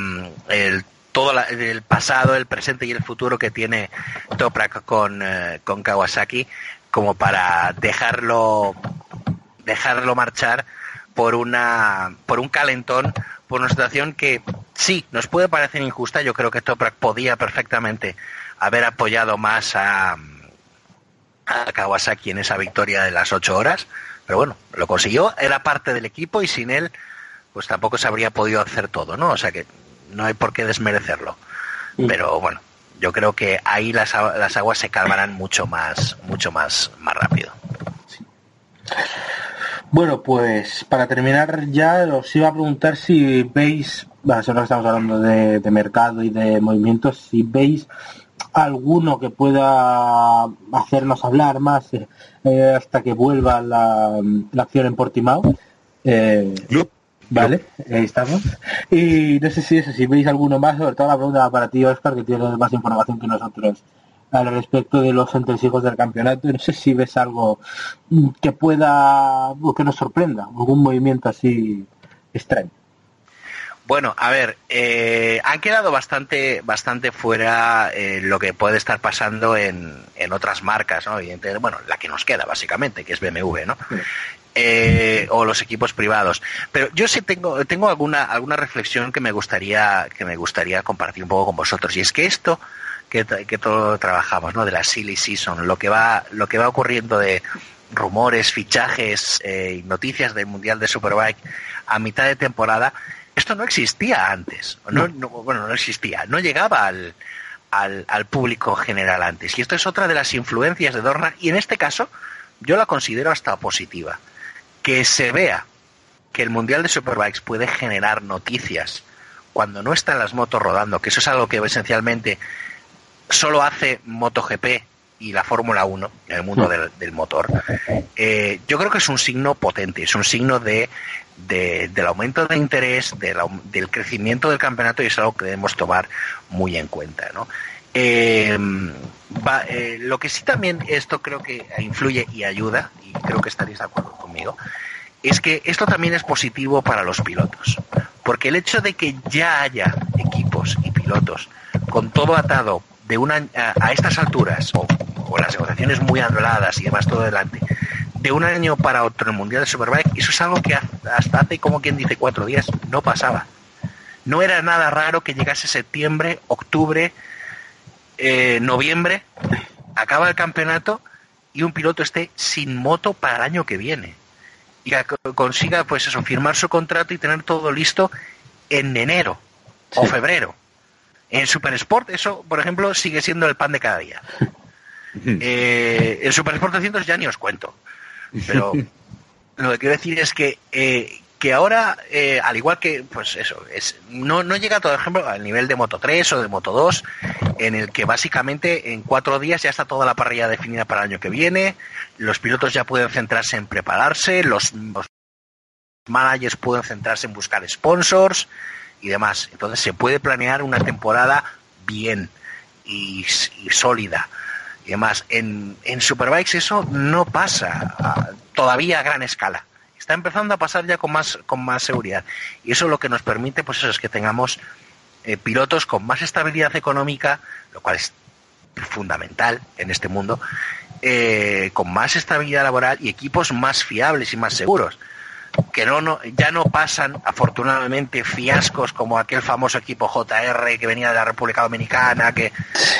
Speaker 2: el, todo la- el pasado, el presente y el futuro que tiene Toprak con, eh, con Kawasaki como para dejarlo dejarlo marchar por una por un calentón por una situación que sí nos puede parecer injusta. Yo creo que Toprak podía perfectamente haber apoyado más a, a Kawasaki en esa victoria de las ocho horas pero bueno lo consiguió era parte del equipo y sin él pues tampoco se habría podido hacer todo no o sea que no hay por qué desmerecerlo. Pero bueno yo creo que ahí las, a- las aguas se calmarán mucho más mucho más más rápido
Speaker 1: Bueno, pues para terminar ya os iba a preguntar si veis, bueno, ahora que estamos hablando de, de mercado y de movimientos, si veis alguno que pueda hacernos hablar más eh, eh, hasta que vuelva la, la acción en Portimao. Eh,
Speaker 3: Club.
Speaker 1: Vale, ahí estamos. Y no sé si eso, si veis alguno más, sobre todo la pregunta va para ti, Oscar, que tienes más información que nosotros al respecto de los entresijos del campeonato. No sé si ves algo mm, que pueda, o que nos sorprenda, algún movimiento así extraño.
Speaker 2: Bueno, a ver, eh, han quedado bastante, bastante fuera eh, lo que puede estar pasando en, en otras marcas, ¿no? Evidentemente, bueno, la que nos queda básicamente, que es BMW, ¿no? Eh, o los equipos privados. Pero yo sí tengo, tengo alguna, alguna reflexión que me gustaría, que me gustaría compartir un poco con vosotros. Y es que esto que, que todo trabajamos, ¿no? De la silly season, lo que va, lo que va ocurriendo de rumores, fichajes eh, y noticias del Mundial de Superbike a mitad de temporada, esto no existía antes. No, no- bueno, no existía, no llegaba al, al, al público general antes. Y esto es otra de las influencias de Dorna, y en este caso yo la considero hasta positiva. Que se vea que el Mundial de Superbikes puede generar noticias cuando no están las motos rodando, que eso es algo que esencialmente solo hace MotoGP y la Fórmula 1 en el mundo del, del motor, eh, yo creo que es un signo potente, es un signo de, de- del aumento de interés, del crecimiento del campeonato y es algo que debemos tomar muy en cuenta. ¿no? Eh, va- eh, lo que sí también esto creo que influye y ayuda, y creo que estaréis de acuerdo conmigo, es que esto también es positivo para los pilotos. Porque el hecho de que ya haya equipos y pilotos con todo atado de una, a, estas alturas, o, o las negociaciones muy anuladas y demás todo adelante, de un año para otro en el Mundial de Superbike, eso es algo que hasta hace como quien dice cuatro días no pasaba. No era nada raro que llegase septiembre, octubre, eh, noviembre, acaba el campeonato y un piloto esté sin moto para el año que viene. Y consiga pues eso firmar su contrato y tener todo listo en enero o febrero. En Super Sport eso por ejemplo sigue siendo el pan de cada día. Eh, en Super Sport 300 ya ni os cuento. Pero lo que quiero decir es que eh, que ahora eh, al igual que pues eso es no, no llega por ejemplo al nivel de Moto 3 o de Moto 2 en el que básicamente en cuatro días ya está toda la parrilla definida para el año que viene los pilotos ya pueden centrarse en prepararse los, los managers pueden centrarse en buscar sponsors y demás entonces se puede planear una temporada bien y, sólida y demás. En, en Superbikes eso no pasa todavía a gran escala. Está empezando a pasar ya con más, con más seguridad. Y eso lo que nos permite, pues eso es que tengamos eh, pilotos con más estabilidad económica, lo cual es fundamental en este mundo, eh, con más estabilidad laboral y equipos más fiables y más seguros. Que no, no, ya no pasan, afortunadamente, fiascos como aquel famoso equipo JR que venía de la República Dominicana, que,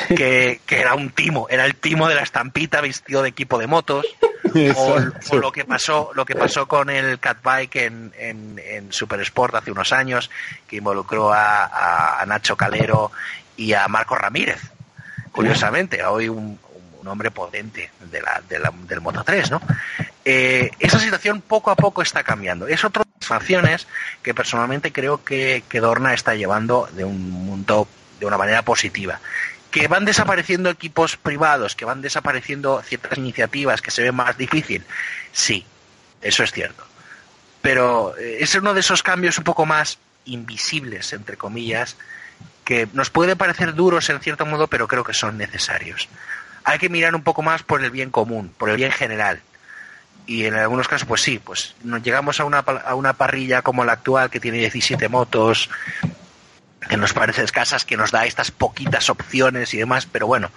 Speaker 2: que, que era un timo, era el timo de la estampita vestido de equipo de motos. o, lo que pasó lo que pasó con el catbike en, en, en Super Sport hace unos años que involucró a, a- a Nacho Calero y a Marco Ramírez curiosamente. Hoy un, un hombre potente de la, de la- del Moto 3 ¿no? Eh, esa situación poco a poco está cambiando es otra de las acciones que personalmente creo que, que Dorna está llevando de un mundo de una manera positiva que van desapareciendo equipos privados, que van desapareciendo ciertas iniciativas que se ven más difícil. Sí, eso es cierto. Pero eh, es uno de esos cambios un poco más invisibles, entre comillas, que nos puede parecer duros en cierto modo, pero creo que son necesarios. Hay que mirar un poco más por el bien común, por el bien general. Y en algunos casos, pues sí, pues nos llegamos a una, a una parrilla como la actual, que tiene 17 motos, que nos parece escasas, que nos da estas poquitas opciones y demás, pero bueno,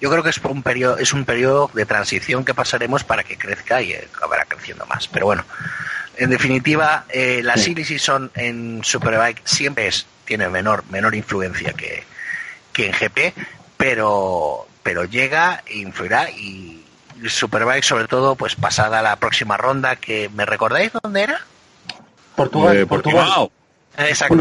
Speaker 2: yo creo que es un periodo, es un periodo de transición que pasaremos para que crezca y eh, acabará creciendo más. Pero bueno, en definitiva, eh, la Silly Season en Superbike siempre es, tiene menor, menor influencia que, que en GP, pero, pero llega e influirá y Superbike sobre todo pues pasada la próxima ronda que me recordáis dónde era
Speaker 1: Portugal,
Speaker 3: Eh,
Speaker 1: Portugal.
Speaker 3: Portimao.
Speaker 2: exacto.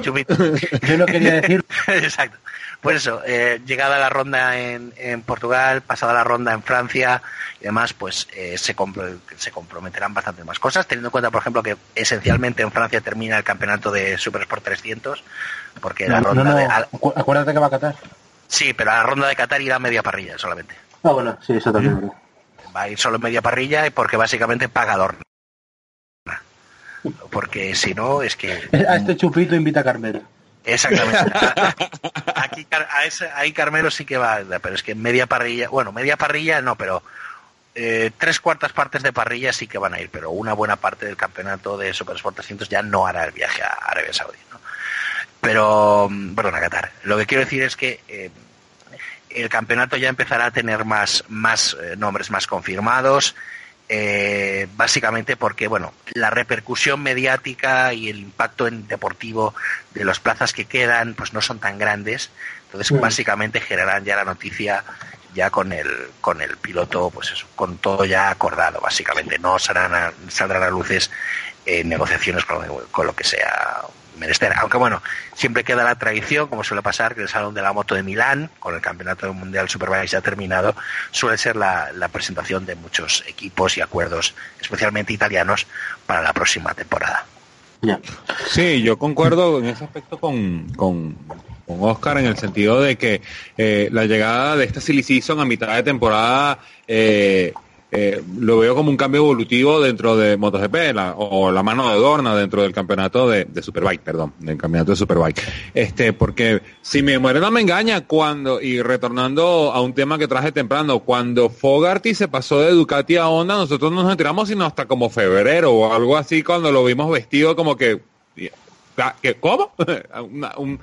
Speaker 2: Chupito.
Speaker 1: Yo no quería decir,
Speaker 2: Exacto. Pues eso, eh, llegada la ronda en, en Portugal, pasada la ronda en Francia y demás, pues eh, se, compro- se comprometerán bastante más cosas, teniendo en cuenta, por ejemplo, que esencialmente en Francia termina el campeonato de Super Sport 300, porque la ronda
Speaker 1: no,
Speaker 2: de... al-
Speaker 1: acuérdate que va a Qatar.
Speaker 2: Sí, pero la ronda de Qatar irá media parrilla solamente.
Speaker 1: Ah, bueno, sí, eso también. verdad.
Speaker 2: Va a ir solo media parrilla porque básicamente paga Dorna. Porque si no, es que...
Speaker 1: A este chupito invita a Carmelo.
Speaker 2: Exactamente. Aquí a ese- ahí Carmelo sí que va, pero es que media parrilla, bueno, media parrilla no, pero eh, tres cuartas partes de parrilla sí que van a ir, pero una buena parte del campeonato de Super Sport 300 ya no hará el viaje a Arabia Saudí. Pero, perdón, a Qatar. Lo que quiero decir es que eh, el campeonato ya empezará a tener más, más eh, nombres más confirmados. eh, básicamente porque bueno la repercusión mediática y el impacto en deportivo de las plazas que quedan pues no son tan grandes entonces básicamente generarán ya la noticia ya con el con el piloto pues eso con todo ya acordado básicamente no saldrán a, saldrán a luces en negociaciones con, con lo que sea menester aunque bueno siempre queda la tradición como suele pasar que el salón de la moto de Milán con el campeonato mundial Superbike ya terminado suele ser la, la presentación de muchos equipos y acuerdos especialmente italianos para la próxima temporada.
Speaker 3: Sí, yo concuerdo en ese aspecto con, con, con Oscar en el sentido de que eh, la llegada de esta Silly Season a mitad de temporada eh, eh, lo veo como un cambio evolutivo dentro de MotoGP la- o la mano de Dorna dentro del campeonato de, Superbike, perdón, del campeonato de Superbike. Este, porque si mi memoria no me engaña, cuando, y retornando a un tema que traje temprano, cuando Fogarty se pasó de Ducati a Honda, nosotros no nos enteramos sino hasta como febrero o algo así cuando lo vimos vestido como que Ah. ¿Cómo? Una- un-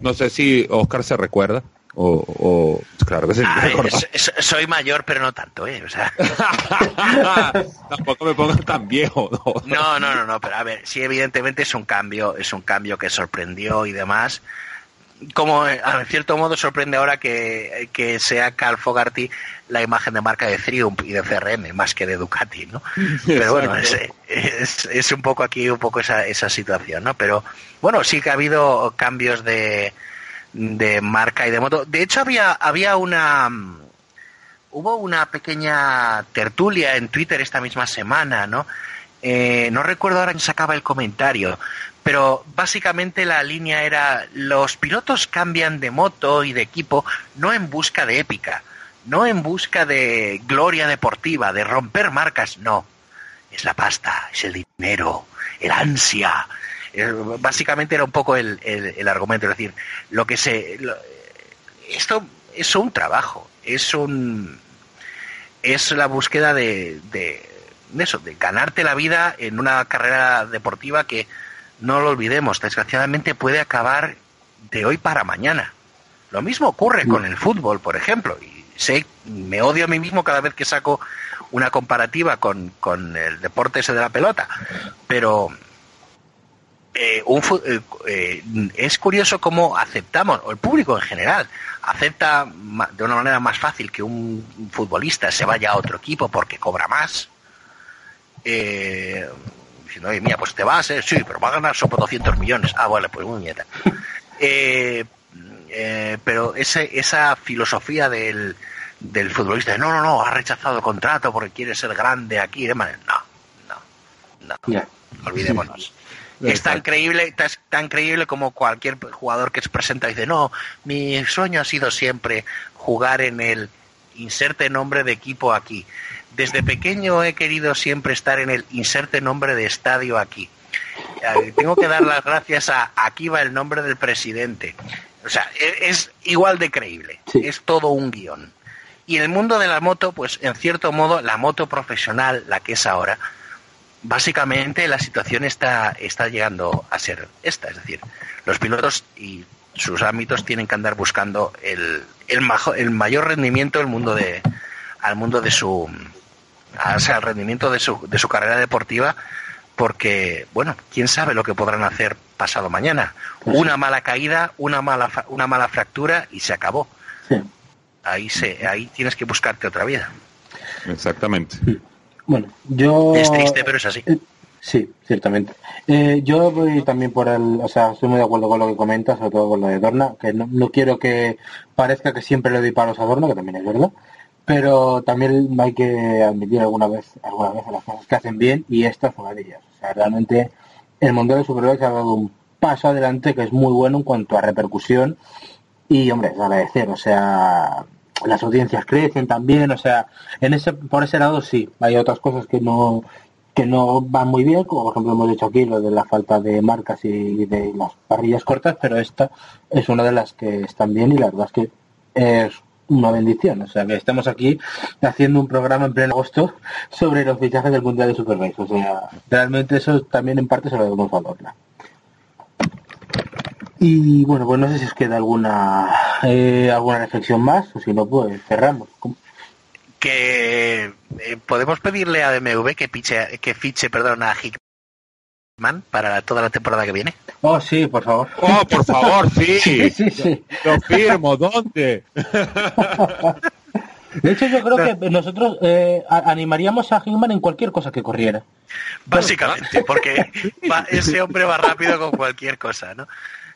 Speaker 3: no sé si Oscar se recuerda. O, o- claro que sí.
Speaker 2: Ah, es- es- soy mayor pero no tanto ¿eh? o sea
Speaker 3: Tampoco me pongas tan viejo. ¿no?
Speaker 2: No, no, no, no, pero a ver, sí, evidentemente es un cambio, es un cambio que sorprendió y demás. Como eh, en cierto modo sorprende ahora que, que sea Carl Fogarty la imagen de marca de Triumph y de CRM más que de Ducati, ¿no? Pero bueno, es, es un poco aquí, un poco esa, esa situación, ¿no? Pero bueno, sí que ha habido cambios de, de marca y de moto. De hecho, había, había una, mm, hubo una pequeña tertulia en Twitter esta misma semana, ¿no? Eh, no recuerdo ahora quién sacaba el comentario, pero básicamente la línea era los pilotos cambian de moto y de equipo no en busca de épica, no en busca de gloria deportiva, de romper marcas, no. Es la pasta, es el dinero, el ansia. Eh, básicamente era un poco el, el- argumento, es decir, lo que se... lo- esto es un trabajo, es un es la búsqueda de, de, de eso, de ganarte la vida en una carrera deportiva que no lo olvidemos, desgraciadamente puede acabar de hoy para mañana. Lo mismo ocurre con el fútbol, por ejemplo, y sé, me odio a mí mismo cada vez que saco una comparativa con, con el deporte ese de la pelota, pero eh, un eh, eh, es curioso cómo aceptamos, o el público en general, acepta de una manera más fácil que un futbolista se vaya a otro equipo porque cobra más. Eh, diciendo, oye, mira, pues te vas, eh, sí, pero va a ganar solo 200 millones. Ah, vale, pues muy nieta. Eh, eh, pero ese, esa filosofía del, del futbolista de no, no, no, ha rechazado el contrato porque quiere ser grande aquí demás. No, no, no olvidémonos. Es tan creíble, tan, creíble como cualquier jugador que se presenta y dice, no, mi sueño ha sido siempre jugar en el inserte nombre de equipo aquí. Desde pequeño he querido siempre estar en el inserte nombre de estadio aquí. Eh, Tengo que dar las gracias a aquí va el nombre del presidente. O sea, e- es igual de creíble.
Speaker 1: Sí.
Speaker 2: Es todo un guion. Y en el mundo de la moto, pues en cierto modo, la moto profesional, la que es ahora, básicamente la situación está, está llegando a ser esta. Es decir, los pilotos y sus ámbitos tienen que andar buscando el, el, majo- el mayor rendimiento del mundo de, al mundo de su, o sea, el rendimiento de su, de su carrera deportiva, porque, bueno, quién sabe lo que podrán hacer pasado mañana. Una mala caída, una mala, fa- una mala fractura y se acabó.
Speaker 1: Sí.
Speaker 2: Ahí, se, ahí tienes que buscarte otra vida.
Speaker 3: Exactamente.
Speaker 1: Bueno, yo...
Speaker 2: Es triste, pero es así.
Speaker 1: Eh, Sí, ciertamente. Eh, yo voy también por el, o sea, estoy muy de acuerdo con lo que comentas, sobre todo con lo de Dorna, que no, no quiero que parezca que siempre le doy palos a Dorna, que también es verdad, pero también hay que admitir alguna vez, alguna vez las cosas que hacen bien y esta es una de ellas. O sea, realmente el Mundial de Superbikes ha dado un paso adelante que es muy bueno en cuanto a repercusión y, hombre, es de agradecer, o sea, las audiencias crecen también, o sea, en ese, por ese lado sí, hay otras cosas que no que no van muy bien, como por ejemplo hemos dicho aquí lo de la falta de marcas y de las parrillas cortas, pero esta es una de las que están bien y la verdad es que es una bendición, o sea que estamos aquí haciendo un programa en pleno agosto sobre los fichajes del Mundial de Superbikes, o sea, realmente eso también en parte se lo debemos a Dorna. Y bueno, pues no sé si os queda alguna eh, alguna reflexión más, o si no, pues cerramos. ¿Cómo?
Speaker 2: que eh, podemos pedirle a BMW que fiche, que fiche perdón, a Hickman para toda la temporada que viene.
Speaker 1: Oh, sí, por favor.
Speaker 3: Oh, por favor, sí.
Speaker 1: Sí, sí, sí.
Speaker 3: Lo firmo, ¿dónde?
Speaker 1: De hecho, yo creo que nosotros eh, animaríamos a Hickman en cualquier cosa que corriera.
Speaker 2: Básicamente, porque va- ese hombre va rápido con cualquier cosa, ¿no?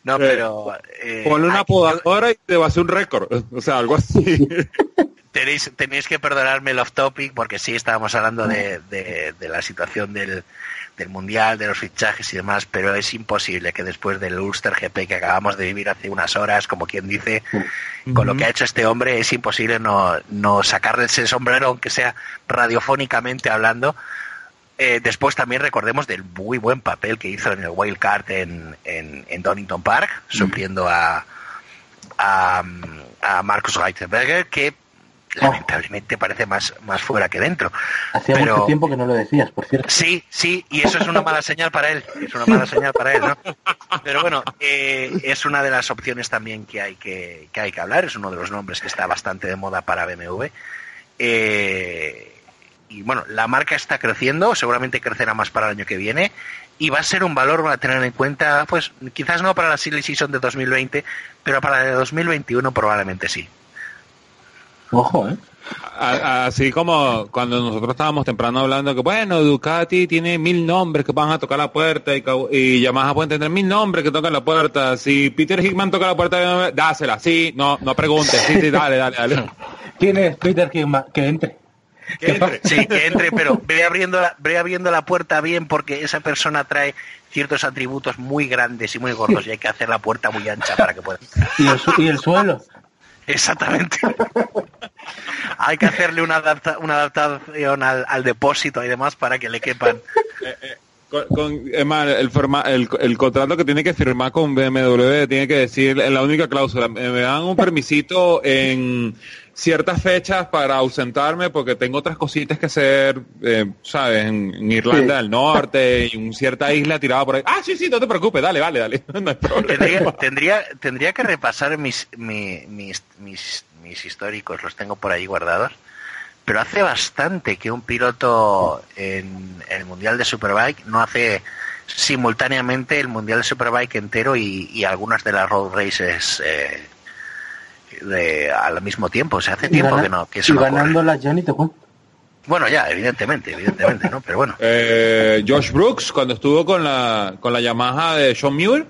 Speaker 2: No,
Speaker 3: Sí.
Speaker 2: pero... eh,
Speaker 3: Ponle una podadora y te va a hacer un récord. O sea, algo así.
Speaker 2: tenéis, tenéis que perdonarme el off topic porque sí estábamos hablando de, de- de la situación del, del mundial, de los fichajes y demás, pero es imposible que después del Ulster GP que acabamos de vivir hace unas horas, como quien dice, con lo que ha hecho este hombre, es imposible no, no sacarle ese sombrero, aunque sea radiofónicamente hablando. Eh, después también recordemos del muy buen papel que hizo en el Wild Card en, en, en Donington Park, supliendo a, a, a Marcus Reichenberger, que lamentablemente parece más, más fuera que dentro.
Speaker 1: Hacía
Speaker 2: Pero-
Speaker 1: mucho tiempo que no lo decías, por cierto.
Speaker 2: Sí, sí, y eso es una mala señal para él. Es una mala señal para él, ¿no? Pero bueno, eh, es una de las opciones también que hay que, que hay que hablar. Es uno de los nombres que está bastante de moda para BMW. Eh, y bueno, la marca está creciendo, seguramente crecerá más para el año que viene. Y va a ser un valor a tener en cuenta, pues quizás no para la Silly Season de 2020, pero para la de 2021 probablemente sí.
Speaker 1: Ojo, ¿eh?
Speaker 3: Así como cuando nosotros estábamos temprano hablando que, bueno, Ducati tiene mil nombres que van a tocar la puerta y, y Yamaha pueden tener mil nombres que tocan la puerta. Si Peter Hickman toca la puerta, dásela. Sí, no, no preguntes. Sí, sí, dale, dale, dale.
Speaker 1: ¿Quién es Peter Hickman? Que entre.
Speaker 3: Que entre.
Speaker 2: Sí, que entre, pero ve abriendo, la, ve abriendo la puerta bien porque esa persona trae ciertos atributos muy grandes y muy gordos y hay que hacer la puerta muy ancha para que pueda.
Speaker 1: ¿Y el, su- y el suelo?
Speaker 2: Exactamente. hay que hacerle una, adapta- una adaptación al, al depósito y demás para que le quepan.
Speaker 3: Con, con- es más, el, forma- el, el contrato que tiene que firmar con BMW tiene que decir en la única cláusula, me me dan un permisito en ciertas fechas para ausentarme porque tengo otras cositas que hacer, eh, ¿sabes? En, en Irlanda
Speaker 1: Sí.
Speaker 3: del Norte y en cierta isla tirada por ahí. Ah, sí, sí, no te preocupes, dale, dale, dale. No hay
Speaker 2: Tendría, tendría, tendría que repasar mis, mi- mis, mis, mis históricos, los tengo por ahí guardados. Pero hace bastante que un piloto en el Mundial de Superbike no hace simultáneamente el Mundial de Superbike entero y, y algunas de las road races eh, de, al mismo tiempo. O sea, hace tiempo
Speaker 1: gana-
Speaker 2: que no, que eso
Speaker 1: y
Speaker 2: no
Speaker 1: ganando la Johnny te cuento.
Speaker 2: Bueno, ya, evidentemente, evidentemente, ¿no? Pero bueno.
Speaker 3: Eh, Josh Brooks, cuando estuvo con la, con la Yamaha de Sean Muir.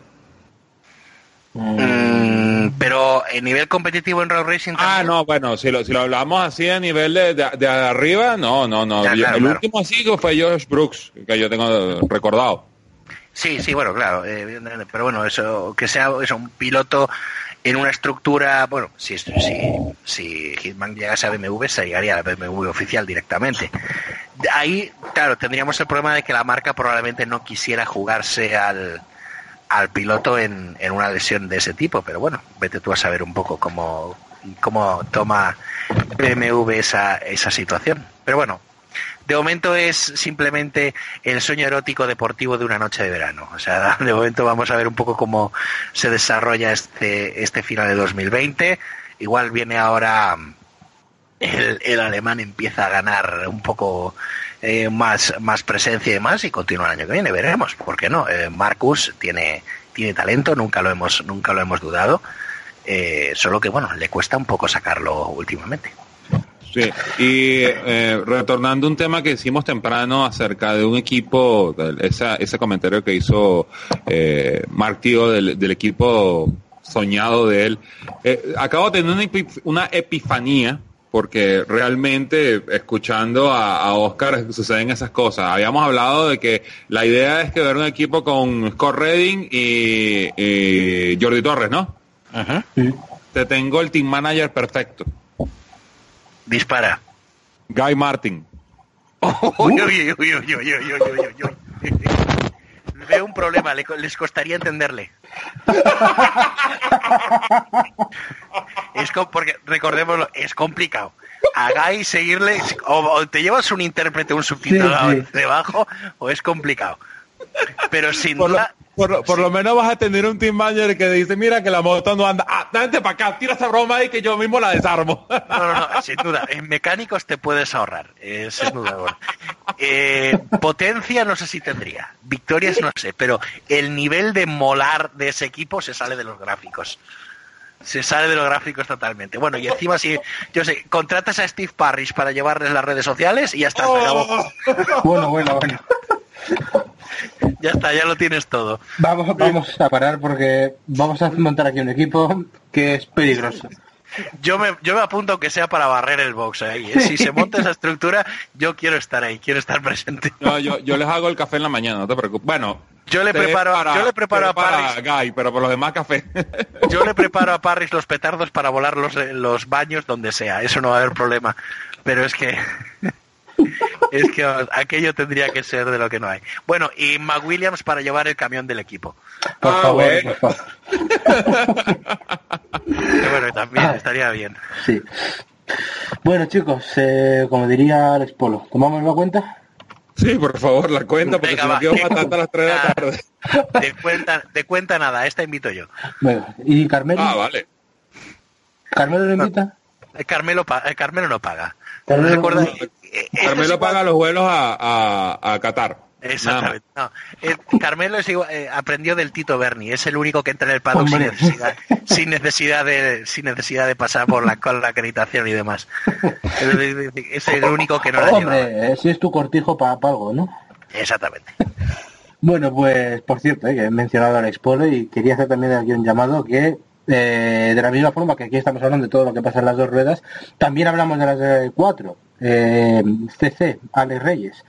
Speaker 2: Mm, pero en nivel competitivo en road racing
Speaker 3: Ah, no, bueno, si lo, si lo hablamos así a nivel de, de, de arriba, no, no, no.
Speaker 2: Ya,
Speaker 3: Yo-
Speaker 2: claro,
Speaker 3: el
Speaker 2: claro.
Speaker 3: último así que fue Josh Brooks, que yo tengo recordado.
Speaker 2: Sí, sí, bueno, claro, eh, pero bueno, eso que sea eso, un piloto en una estructura, bueno, si si si Hitman llegase a BMW se llegaría a la BMW oficial directamente. Ahí, claro, tendríamos el problema de que la marca probablemente no quisiera jugarse al al piloto en, en una lesión de ese tipo, pero bueno, vete tú a saber un poco cómo, cómo toma BMW esa, esa situación. Pero bueno, de momento es simplemente el sueño erótico deportivo de una noche de verano. O sea, de momento vamos a ver un poco cómo se desarrolla este, este final de 2020. Igual viene ahora el, el alemán empieza a ganar un poco eh, más, más presencia y demás y continúa el año que viene, veremos, ¿por qué no? Eh, Marcus tiene, tiene talento, nunca lo hemos, nunca lo hemos dudado, eh, solo que bueno, le cuesta un poco sacarlo últimamente.
Speaker 3: Sí, y eh, retornando a un tema que hicimos temprano acerca de un equipo, esa, ese comentario que hizo eh, Mark Tío del, del equipo soñado de él, eh, acabo de tener una, una epifanía porque realmente escuchando a, a Oscar suceden esas cosas. Habíamos hablado de que la idea es que ver un equipo con Scott Redding y, y Jordi Torres, ¿no?
Speaker 1: Sí.
Speaker 3: Te tengo el team manager perfecto,
Speaker 2: Dispara.
Speaker 3: Guy Martin.
Speaker 2: Veo un problema, les costaría entenderle. es porque, recordémoslo, es complicado. A Guy seguirle, o, te llevas un intérprete, un subtitulado debajo, o es complicado. Pero sin duda,
Speaker 3: por, lo- por lo menos vas a tener un team manager que dice, mira que la moto no anda. Ah, date para acá, tira esa broma ahí que yo mismo la desarmo.
Speaker 2: No, no, no, sin duda. En mecánicos te puedes ahorrar, eh, sin duda. alguna. Eh, potencia no sé si tendría. Victorias no sé, pero el nivel de molar de ese equipo se sale de los gráficos. Se sale de los gráficos totalmente. Bueno, y encima si, yo sé, contratas a Steve Parrish para llevarles las redes sociales y ya está, se acabó.
Speaker 3: Oh.
Speaker 1: Bueno, bueno, bueno.
Speaker 2: ya está, ya lo tienes todo.
Speaker 1: Vamos, vamos a parar porque vamos a montar aquí un equipo que es peligroso.
Speaker 2: Yo me, yo me apunto aunque sea para barrer el box ahí. ¿eh? Si se monta esa estructura, yo quiero estar ahí, quiero estar presente.
Speaker 3: No, yo, yo les hago el café en la mañana, no te preocupes. Bueno,
Speaker 2: Yo le preparo,
Speaker 3: para-
Speaker 2: yo le preparo a
Speaker 3: para
Speaker 2: Parrish.
Speaker 3: Guy, pero por los demás café.
Speaker 2: Yo le preparo a Parris los petardos para volar los, los baños donde sea, eso no va a haber problema. Pero es que es que aquello tendría que ser de lo que no hay. Bueno, y McWilliams para llevar el camión del equipo.
Speaker 1: Por
Speaker 3: Ah,
Speaker 1: favor,
Speaker 3: bueno.
Speaker 1: por favor.
Speaker 2: Que bueno, también
Speaker 1: Ah.
Speaker 2: estaría bien.
Speaker 1: Sí. Bueno, chicos, eh, como diría Alex Polo, ¿tomamos la cuenta?
Speaker 3: sí, por favor, la cuenta, porque
Speaker 2: Venga,
Speaker 3: no matando a las 3 de la tarde.
Speaker 2: De cuenta, de cuenta nada, esta invito yo.
Speaker 1: Venga, ¿y Carmelo?
Speaker 3: Ah, vale.
Speaker 1: ¿Carmelo lo invita?
Speaker 2: Eh, Carmelo, pa- eh, Carmelo no paga.
Speaker 1: Carmelo-
Speaker 2: eh,
Speaker 3: Carmelo
Speaker 2: igual-
Speaker 3: paga los vuelos a, a, a Qatar.
Speaker 2: Exactamente. No. Eh, Carmelo es igual- eh, aprendió del Tito Berni, es el único que entra en el paddock sin necesidad, sin necesidad de sin necesidad de pasar por la, con la acreditación y demás. Es el único que no la lleva.
Speaker 1: Hombre, si es tu cortijo para algo, ¿no?
Speaker 2: Exactamente.
Speaker 1: Bueno, pues por cierto, eh, que he mencionado a Alex Polo y quería hacer también aquí un llamado que eh, de la misma forma que aquí estamos hablando de todo lo que pasa en las dos ruedas, también hablamos de las eh, cuatro. Eh, CC, Alex Reyes.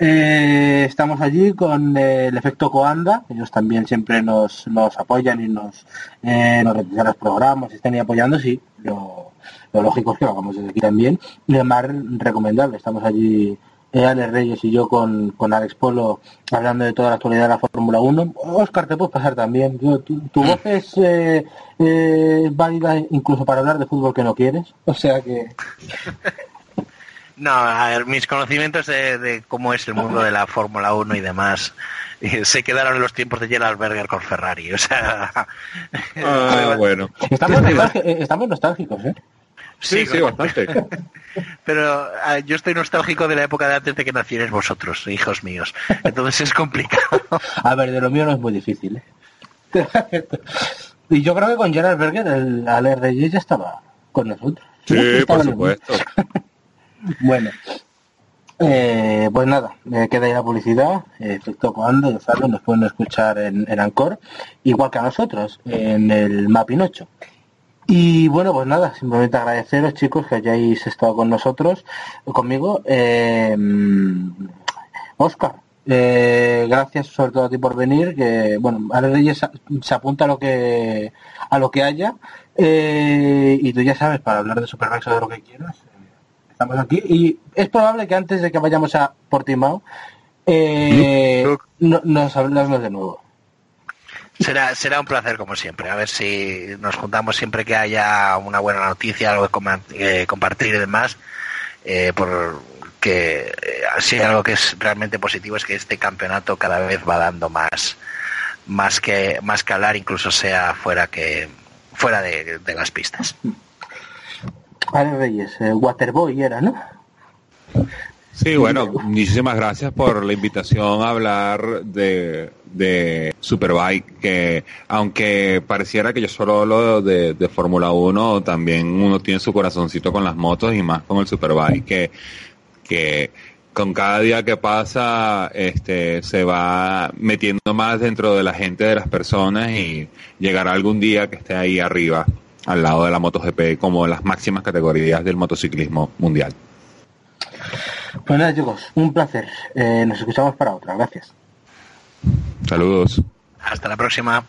Speaker 1: Eh, estamos allí con eh, el efecto Coanda, ellos también siempre nos, nos apoyan y nos, eh, nos realizan los programas, están ahí apoyando, sí, lo, lo lógico es que lo hagamos desde aquí también. Y además recomendable, estamos allí eh, Alex Reyes y yo con, con Alex Polo hablando de toda la actualidad de la Fórmula 1. Oscar, te puedes pasar también. Yo, tu, tu voz es eh, eh, válida incluso para hablar de fútbol que no quieres. O sea que...
Speaker 2: No, a ver, mis conocimientos de, de cómo es el mundo de la Fórmula 1 y demás eh, se quedaron en los tiempos de Gerald Berger con Ferrari. O sea,
Speaker 3: Ah, bueno.
Speaker 1: Estamos, nostálgicos, eh, estamos nostálgicos, ¿eh?
Speaker 3: Sí, sí, bastante.
Speaker 2: Pero ah, yo estoy nostálgico de la época de antes de que nacierais vosotros, hijos míos. Entonces es complicado.
Speaker 1: A ver, de lo mío no es muy difícil, ¿eh? y yo creo que con Gerard Berger, el Aler de ya estaba con nosotros.
Speaker 3: Sí, por supuesto.
Speaker 1: Bueno, eh, pues nada, me queda ahí la publicidad. Eh, Efecto cuando, ya saben, nos pueden escuchar en, en Anchor, igual que a nosotros, en el Mapping 8. Y bueno, pues nada, simplemente agradeceros chicos que hayáis estado con nosotros, conmigo. Eh, Oscar, eh, gracias sobre todo a ti por venir, que bueno, Ale Reyes se- se apunta a lo que a lo que haya. eh, y tú ya sabes, para hablar de Supermax o de lo que quieras, eh, estamos aquí. Y es probable que antes de que vayamos a Portimao, eh, no- nos hablamos de nuevo.
Speaker 2: Será, será un placer como siempre. A ver si nos juntamos siempre que haya una buena noticia, algo que eh, compartir y demás. Eh, por que eh, sí, algo que es realmente positivo es que este campeonato cada vez va dando más, más que más que hablar, incluso sea fuera que fuera de, las pistas.
Speaker 1: Ale Reyes, eh, Waterboy era, ¿no?
Speaker 3: Sí, bueno, muchísimas gracias por la invitación a hablar de, de Superbike, que aunque pareciera que yo solo hablo de, de Fórmula 1, también uno tiene su corazoncito con las motos y más con el Superbike, que, que con cada día que pasa este, se va metiendo más dentro de la gente de las personas y llegará algún día que esté ahí arriba, al lado de la MotoGP, como las máximas categorías del motociclismo mundial.
Speaker 1: Pues nada chicos, un placer. Eh, nos escuchamos para otra. Gracias.
Speaker 3: Saludos.
Speaker 2: Hasta la próxima.